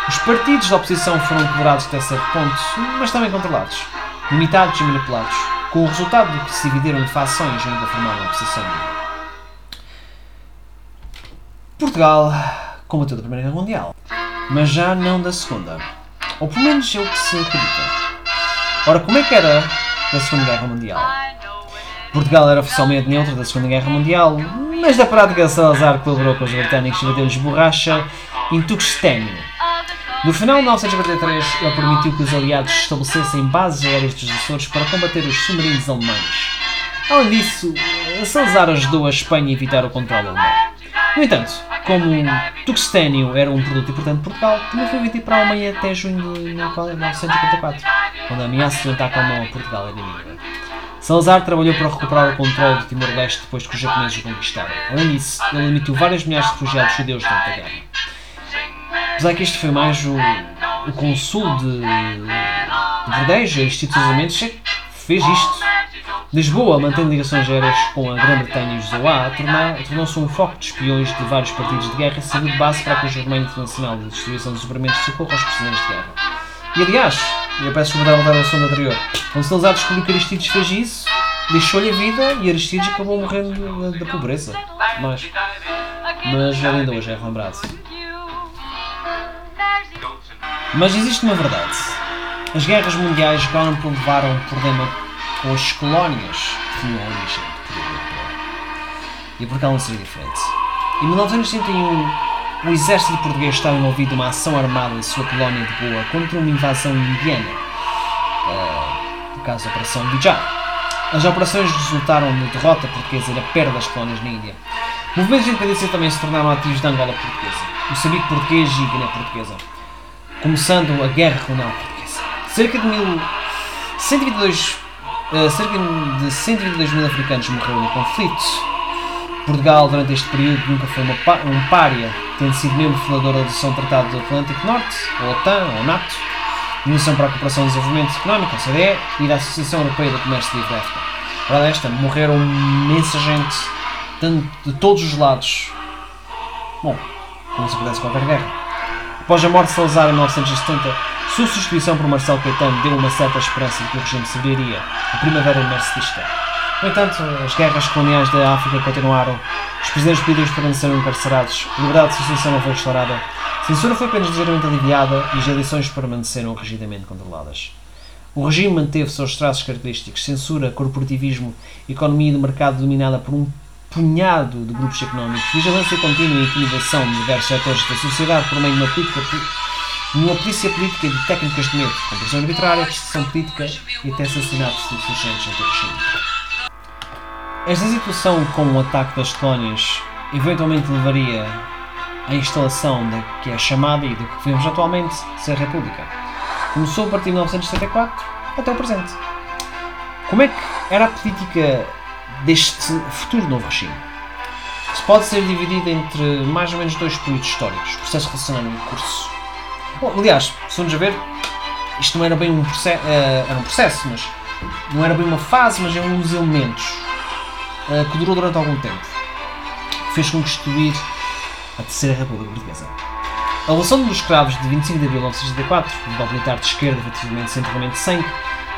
Os partidos da oposição foram quebrados até certo ponto, mas também controlados, limitados e manipulados, com o resultado de que se dividiram em fações ainda formaram a oposição livre. Portugal combateu da Primeira Guerra Mundial, mas já não da Segunda. Ou pelo menos é o que se acredita. Ora, como é que era da Segunda Guerra Mundial? Portugal era oficialmente neutro da Segunda Guerra Mundial, mas da prática Salazar colaborou com os britânicos e bateu-lhes borracha em tuxtênio. No final de 1943, ele permitiu que os aliados estabelecessem bases aéreas dos Açores para combater os submarinos alemães. Além disso, Salazar ajudou a Espanha a evitar o controle alemão. No entanto, como tuxtênio era um produto importante de Portugal, também foi vendido para a Alemanha até junho de 1954, quando a ameaça de um ataque alemão a Portugal era inimiga. Salazar trabalhou para recuperar o controle de Timor-Leste depois que os japoneses o conquistaram. Além disso, ele emitiu vários milhares de refugiados judeus durante a guerra. Apesar que este foi mais o, o consul de, de Verdeja, institucionalmente, que fez isto. Lisboa, mantendo ligações aéreas com a Grã-Bretanha e os Zoá, tornou-se um foco de espiões de vários partidos de guerra e serviu de base para a Conjuntura Internacional de Distribuição de Suplementos de Socorro aos prisioneiros de guerra. E aliás, eu peço desculpa dar voltar ao som anterior, quando Salazar descobriu que Aristides fez isso, deixou-lhe a vida e Aristides acabou morrendo da, pobreza. Mas, mas ainda hoje é lembrado. Mas existe uma verdade. As guerras mundiais acabaram por levar a um problema com as colónias que tinham origem do poder europeu. E Portugal não seria diferente. Em 1961, o exército português estava envolvido numa ação armada em sua colónia de Goa contra uma invasão indiana, uh, no caso da Operação Bijá. As operações resultaram na derrota portuguesa e na perda das colónias na Índia. Movimentos de independência também se tornaram ativos na Angola portuguesa, Moçambique português e Guiné portuguesa, começando a Guerra Colonial Portuguesa. Cerca de mil, 122, uh, cerca de 122 mil africanos morreram no conflito. Portugal, durante este período, nunca foi um pária, tendo sido membro fundador da Organização do Tratado do Atlântico Norte, a OTAN, ou NATO, Organização para a Cooperação e Desenvolvimento Económico, OCDE, e da Associação Europeia do Comércio Livre EFTA. Para desta, morreram imensa gente, tanto de todos os lados. Bom, como se acontece qualquer guerra. Após a morte de Salazar em 1970, sua substituição por Marcelo Caetano deu uma certa esperança de que o regime se viraria a primavera mercedista. No entanto, as guerras coloniais da África continuaram, os presidentes políticos permaneceram encarcerados, a liberdade de associação não foi restaurada, a censura foi apenas ligeiramente aliviada e as eleições permaneceram rigidamente controladas. O regime manteve seus traços característicos: censura, corporativismo, economia de mercado dominada por um punhado de grupos económicos, vigilância contínua e intimidação de diversos setores da sociedade por meio de uma, política, uma polícia política de técnicas de medo, com prisão arbitrária, perseguição política e até assassinatos de insurgentes anti-regime. Esta situação com o ataque das colónias eventualmente levaria à instalação da que é chamada e do que vemos atualmente ser República. Começou a partir de 1974 até o presente. Como é que era a política deste futuro novo regime. Se pode ser dividido entre mais ou menos dois períodos históricos, processo relacionado em curso. Bom, aliás, se vamos a ver, isto não era bem um processo, uh, eh, era um processo, mas não era bem uma fase, mas eram uns elementos uh, que durou durante algum tempo. Fez constituir a Terceira República Portuguesa. A relação dos escravos de 25 de abril de 1964, o golpe militar de esquerda, efetivamente sem de sangue,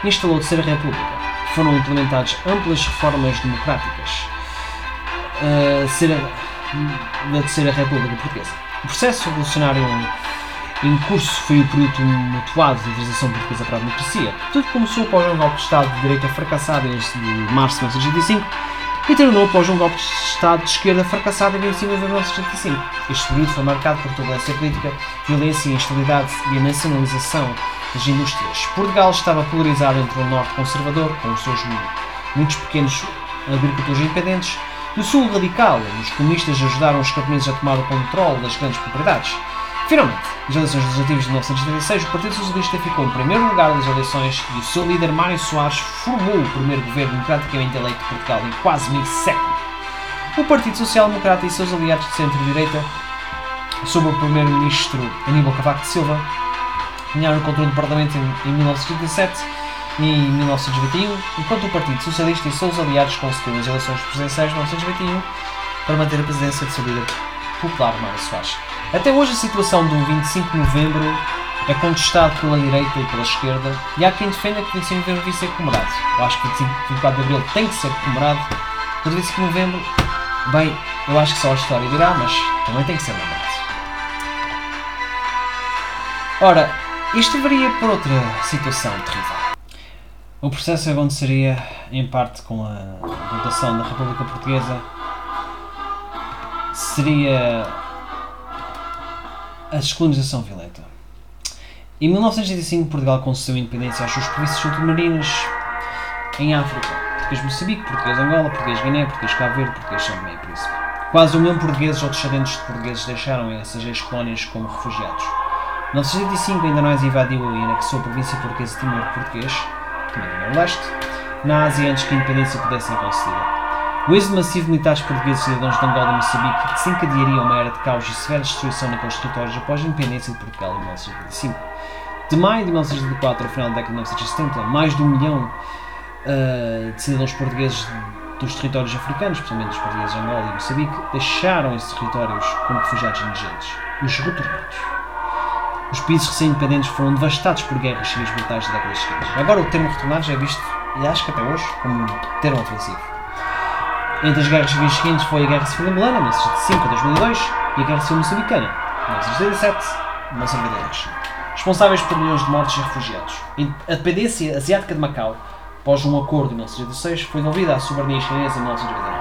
instalou a Terceira República foram implementadas amplas reformas democráticas uh, da Terceira República Portuguesa. O processo revolucionário em curso foi o período mutuado de transição portuguesa para a democracia. Tudo começou após um golpe de Estado de direita fracassado em março de 1985 e terminou após um golpe de Estado de esquerda fracassado em 25 de 1985. Este período foi marcado por turbulência política, violência, instabilidade e a nacionalização das indústrias. Portugal estava polarizado entre o norte conservador, com os seus muitos pequenos agricultores independentes, e o sul radical, onde os comunistas ajudaram os camponeses a tomar o controle das grandes propriedades. Finalmente, nas eleições legislativas de 1976, o Partido Socialista ficou em primeiro lugar das eleições e o seu líder Mário Soares formou o primeiro governo democraticamente eleito de Portugal em quase meio século. O Partido Social Democrata e seus aliados de centro-direita, sob o primeiro-ministro Aníbal Cavaco de Silva, ganharam o controle do Parlamento em, em 1937 e em 1921, enquanto o Partido Socialista e seus aliados conseguiram as eleições presidenciais de 1921 para manter a presidência de líder popular, Mário Soares. Até hoje a situação do 25 de novembro é contestada pela direita e pela esquerda e há quem defenda que 25 de novembro devia ser comemorado. Eu acho que 25, 24 de abril tem que ser comemorado, mas 25 de novembro, bem, eu acho que só a história dirá, mas também tem que ser lembrado. Ora, isto varia por outra situação terrível. O processo aconteceria, em parte, com a votação da República Portuguesa. Seria a descolonização violenta. Em 1985, Portugal concedeu independência às suas províncias ultramarinas em África. Português Moçambique, português Angola, português Guiné, português Cabo Verde, português São Tomé e Príncipe. Quase um milhão de portugueses ou descendentes de portugueses deixaram essas ex-colónias como refugiados. 1965 a Indonésia invadiu e anexou a província portuguesa de Timor Português, Timor-Leste, na Ásia antes que a independência pudesse ser concedida. O êxodo massivo de militares portugueses cidadãos de Angola e Moçambique desencadearia uma era de caos e severa destruição naqueles territórios após a independência de Portugal em 1945. De maio de 1974 ao final da década de 1970, mais de um milhão uh, de cidadãos portugueses dos territórios africanos, especialmente dos portugueses de Angola e Moçambique, deixaram esses territórios como refugiados indigentes, os retornados. Os países recém-independentes foram devastados por guerras civis brutais de décadas seguintes. Agora o termo retornados é visto, e acho que até hoje, como termo ofensivo. Entre as guerras civis seguintes foi a Guerra Civil Angolana, 1975 a 2002, e a Guerra Civil Moçambicana, 1977 a 1992, responsáveis por milhões de mortes e refugiados. A dependência asiática de Macau, após um acordo em 1986, foi devolvida à soberania chinesa em 1999.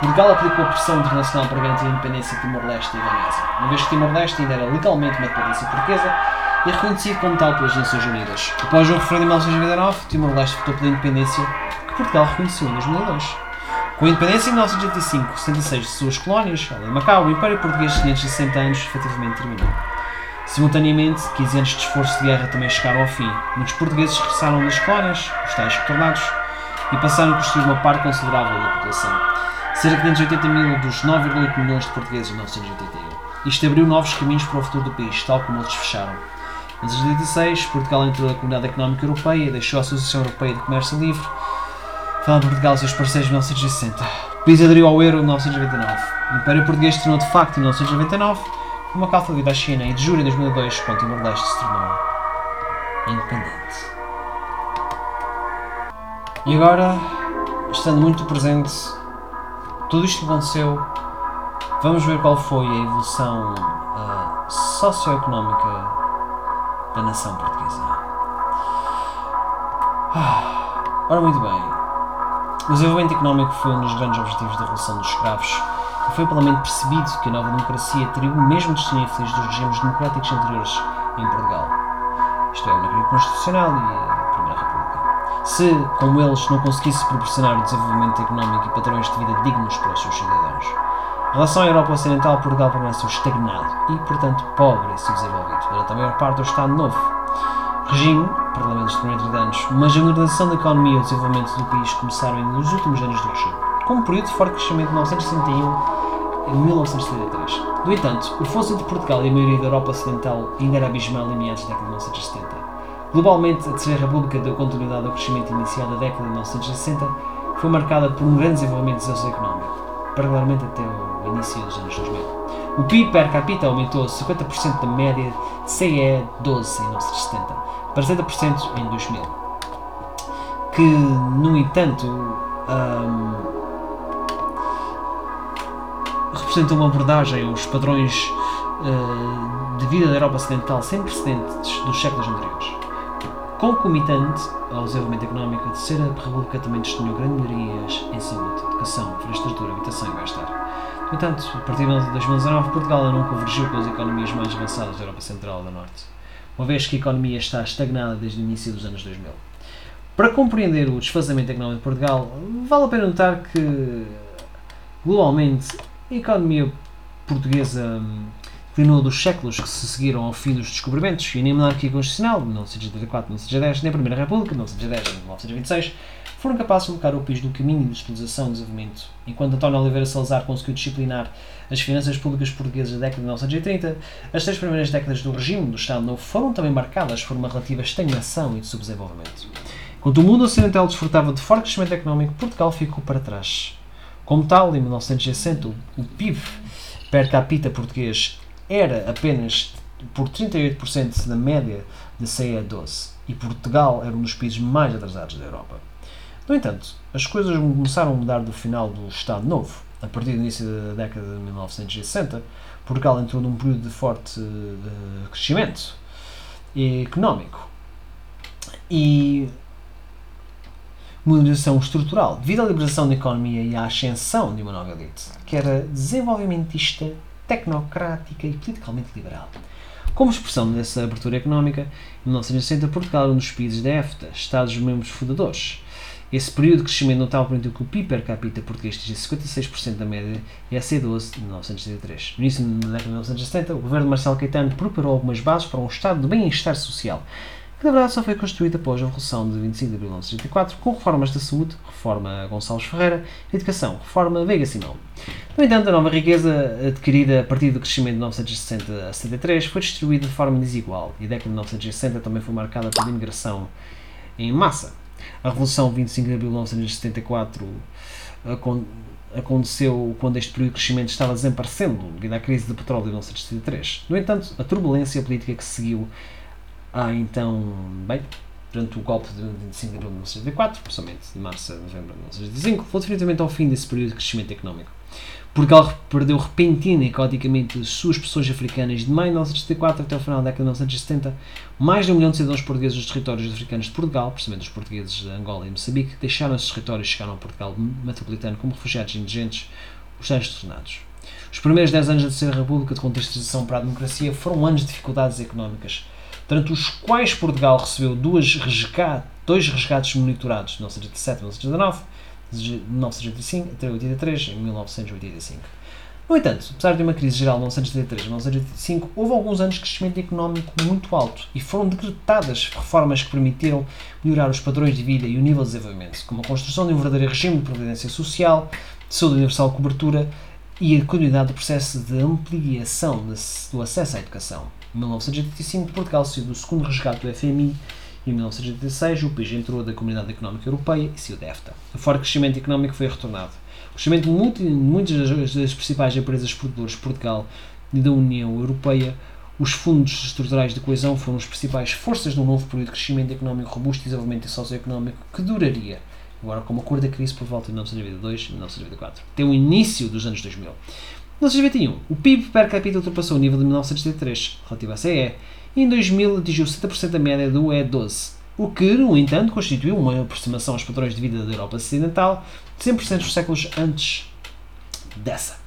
Portugal aplicou pressão internacional para garantir a independência de Timor-Leste e Indonésia, uma vez que Timor-Leste ainda era legalmente uma dependência portuguesa e reconhecido como tal pelas Nações Unidas. Após o referendo em 1999, Timor-Leste votou pela independência que Portugal reconheceu em 2002. Com a independência em 1985, 66 de suas colónias, além de Macau, o Império Português de 560 anos efetivamente terminou. Simultaneamente, 15 anos de esforço de guerra também chegaram ao fim. Muitos portugueses regressaram das colónias, os tais retornados, e passaram a construir uma parte considerável da população cerca de 580 mil dos 9,8 milhões de portugueses em 1981. Isto abriu novos caminhos para o futuro do país, tal como outros fecharam. Em 1986, Portugal entrou na Comunidade Económica Europeia e deixou a Associação Europeia de Comércio Livre, falando Portugal e seus parceiros em 1960. O país aderiu ao euro em 1999. O Império Português se tornou de facto em 1999 uma calça devido à China e de julho de 2002, quando Timor-Leste se tornou independente. E agora estando muito presente tudo isto que aconteceu, vamos ver qual foi a evolução uh, socioeconómica da nação portuguesa. Ah, ora, muito bem. O desenvolvimento económico foi um dos grandes objetivos da Revolução dos Escravos e foi amplamente percebido que a nova democracia teria o mesmo destino infeliz dos regimes democráticos anteriores em Portugal. Isto é, a monarquia constitucional e. Se, como eles, não conseguisse proporcionar o desenvolvimento económico e padrões de vida dignos para os seus cidadãos. Em relação à Europa Ocidental, Portugal permaneceu estagnado e, portanto, pobre e subdesenvolvido durante a maior parte do Estado Novo. Regime, parlamentos de 30 anos, mas a modernização da economia e o desenvolvimento do país começaram nos últimos anos do regime, com um período de forte crescimento de 1961 em 1973. No entanto, o fosso de Portugal e a maioria da Europa Ocidental ainda era abismal em meados da década de 1970. Globalmente, a Terceira República deu continuidade ao crescimento inicial da década de 1960, que foi marcada por um grande desenvolvimento socioeconómico, paralelamente até o início dos anos 2000. O PIB per capita aumentou 50% da média CE 12 em 1970 para 70% em 2000. Que, no entanto, um, representa uma abordagem aos padrões uh, de vida da Europa Ocidental sem precedentes dos séculos anteriores. Concomitante ao desenvolvimento económico, a Terceira República também destinou grandes melhorias em saúde, educação, infraestrutura, habitação e bem-estar. No entanto, a partir de 2019, Portugal não convergiu com as economias mais avançadas da Europa Central e do Norte, uma vez que a economia está estagnada desde o início dos anos 2000. Para compreender o desfazamento económico de Portugal, vale a pena notar que, globalmente, a economia portuguesa hum, dos séculos que se seguiram ao fim dos descobrimentos e nem a monarquia constitucional, de 1984 1910, nem a Primeira República, de 1910 a 1926, foram capazes de colocar o país no caminho de estabilização e desenvolvimento. Enquanto António Oliveira Salazar conseguiu disciplinar as finanças públicas portuguesas da década de 1930, as três primeiras décadas do regime do Estado Novo foram também marcadas por uma relativa estagnação e de subdesenvolvimento. Enquanto o mundo ocidental desfrutava de forte crescimento económico, Portugal ficou para trás. Como tal, em 1960, o PIB per capita português era apenas por 38% da média da CE12 e Portugal era um dos países mais atrasados da Europa. No entanto, as coisas começaram a mudar do final do Estado Novo. A partir do início da década de 1960, Portugal entrou num período de forte uh, crescimento económico. E modernização estrutural, devido à liberação da economia e à ascensão de uma nova elite, que era desenvolvimentista, tecnocrática e politicamente liberal. Como expressão dessa abertura económica, em 1960 Portugal era um dos países da EFTA, Estados-membros fundadores. Esse período de crescimento notável permitiu que o PIB per capita português atingisse 56% da média e a C12 de 1973. No início da década de 1970, o governo de Marcelo Caetano preparou algumas bases para um estado de bem-estar social, que na verdade só foi construída após a Revolução de 25 de abril de 1934, com reformas da saúde, reforma Gonçalves Ferreira, educação, reforma Veiga Simão. No entanto, a nova riqueza adquirida a partir do crescimento de 1960 a 73 foi distribuída de forma desigual e a década de 1960 também foi marcada pela imigração em massa. A Revolução de 25 de abril de 1974 aconteceu quando este período de crescimento estava desaparecendo devido à crise do petróleo de 1973. No entanto, a turbulência política que seguiu Há então, bem, durante o golpe de 25 de abril de 1974, somente de março a novembro de 1975, foi definitivamente ao fim desse período de crescimento económico. Portugal perdeu repentina e caoticamente as suas pessoas africanas de maio de 1974 até o final da década de 1970. Mais de um milhão de cidadãos portugueses dos territórios africanos de Portugal, precisamente os portugueses de Angola e Moçambique, deixaram esses territórios e chegaram a Portugal metropolitano como refugiados indigentes, os tais tornados. Os primeiros 10 anos da Terceira República de contextualização para a democracia foram anos de dificuldades económicas, durante os quais Portugal recebeu duas resgate, dois resgates monitorados, 1987 e 1989, de 1985 até 83 em 1985. No entanto, apesar de uma crise geral de 1983 a 1985, houve alguns anos de crescimento económico muito alto e foram decretadas reformas que permitiram melhorar os padrões de vida e o nível de desenvolvimento, como a construção de um verdadeiro regime de previdência social, de saúde universal cobertura e a continuidade do processo de ampliação do acesso à educação. Em 1985, Portugal saiu do segundo resgate do FMI em 1986 o país entrou da Comunidade Económica Europeia e saiu da EFTA. O forte crescimento económico foi retornado. O crescimento de muitas das principais empresas produtoras de Portugal e da União Europeia os fundos estruturais de coesão foram as principais forças de um novo período de crescimento económico robusto e desenvolvimento socioeconómico que duraria agora com uma cor da crise por volta de 1992 e 1994, até o início dos anos 2000. 1991, o PIB per capita ultrapassou o nível de 1973, relativo à CE, e em 2000 atingiu 70% da média do E12, o que, no entanto, constituiu uma aproximação aos padrões de vida da Europa Ocidental de 100% dos séculos antes dessa.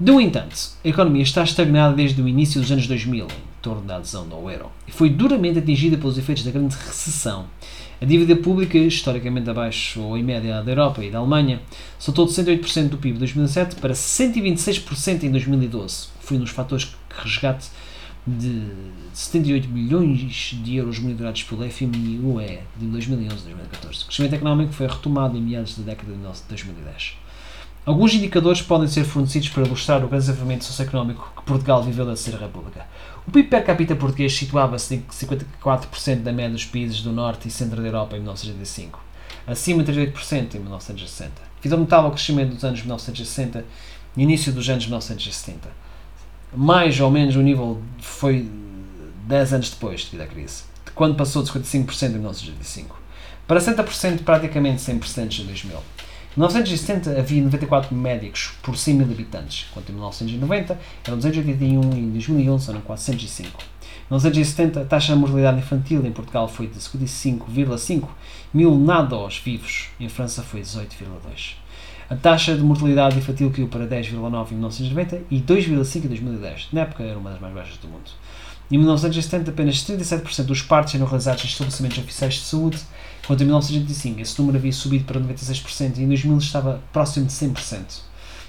No entanto, a economia está estagnada desde o início dos anos 2000, em torno da adesão ao euro, e foi duramente atingida pelos efeitos da grande recessão. A dívida pública, historicamente abaixo ou em média da Europa e da Alemanha, saltou de 108% do PIB de 2007 para 126% em 2012, foi um dos fatores que resgate de 78 bilhões de euros monitorados pelo FMI e UE de 2011 a 2014. O crescimento económico foi retomado em meados da década de 2010. Alguns indicadores podem ser fornecidos para ilustrar o desenvolvimento socioeconómico que Portugal viveu da Terceira República. O PIB per capita português situava-se em 54% da média dos países do Norte e Centro da Europa em 1985, acima de 38% em 1960. Devido ao notável crescimento dos anos 1960 e início dos anos 1970. Mais ou menos o nível foi 10 anos depois, devido à crise, quando passou de 55% em 1985 para 60% praticamente sem precedentes em 2000. Em 1970 havia 94 médicos por 100 mil habitantes, enquanto em 1990 eram 281 e em 2011 eram 405. Em 1970 a taxa de mortalidade infantil em Portugal foi de 55,5 mil nados vivos, em França foi 18,2. A taxa de mortalidade infantil caiu para 10,9 em 1990 e 2,5 em 2010. Na época era uma das mais baixas do mundo. Em 1970, apenas 37% dos partos eram realizados em estabelecimentos oficiais de saúde, enquanto em 1985 esse número havia subido para 96% e em 2000 estava próximo de 100%.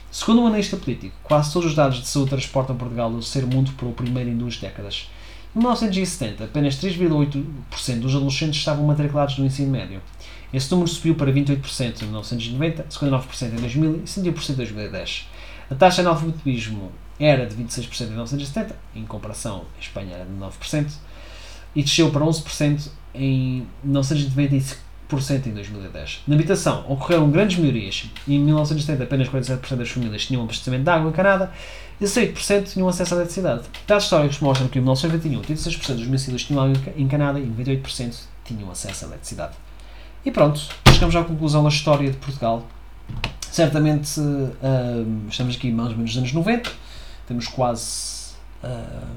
Segundo um analista político, quase todos os dados de saúde transportam Portugal do ser mundo para o primeiro em duas décadas. Em 1970, apenas 3,8% dos adolescentes estavam matriculados no ensino médio. Esse número subiu para 28% em 1990, 59% em 2000 e 100% em 2010. A taxa de analfabetismo era de 26% em 1970, em comparação, a Espanha era de 9%, e desceu para 11% em 1995% em 2010. Na habitação, ocorreram grandes melhorias. Em 1970, apenas 47% das famílias tinham abastecimento de água encanada e 16% tinham acesso à eletricidade. Dados históricos mostram que em 1991, 86% dos domicílios tinham água encanada e 98% tinham acesso à eletricidade. E pronto, chegamos à conclusão da história de Portugal. Certamente uh, estamos aqui mais ou menos nos anos 90, temos quase uh,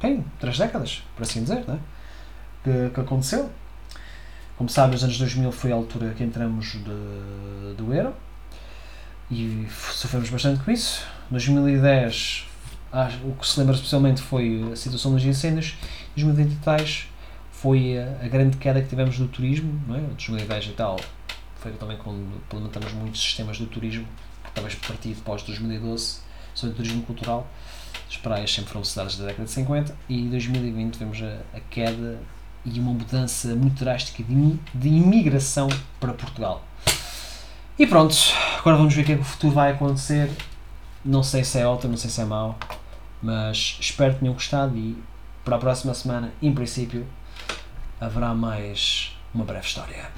bem, três décadas, por assim dizer, não é? que, que aconteceu. Como sabem, nos anos 2000 foi a altura que entramos de, do euro e sofremos bastante com isso. 2010, o que se lembra especialmente foi a situação dos incêndios. 2020 e tais foi a, grande queda que tivemos do turismo, não é? 2010 e tal foi também quando implementamos muitos sistemas do turismo, que talvez partido pós 2012, sobre o turismo cultural. As praias sempre foram cidades da década de 50 e em 2020 vemos a, a queda e uma mudança muito drástica de, de imigração para Portugal. E pronto, agora vamos ver o que é que o futuro vai acontecer. Não sei se é ótimo, não sei se é mau, mas espero que tenham gostado e para a próxima semana, em princípio, haverá mais uma breve história.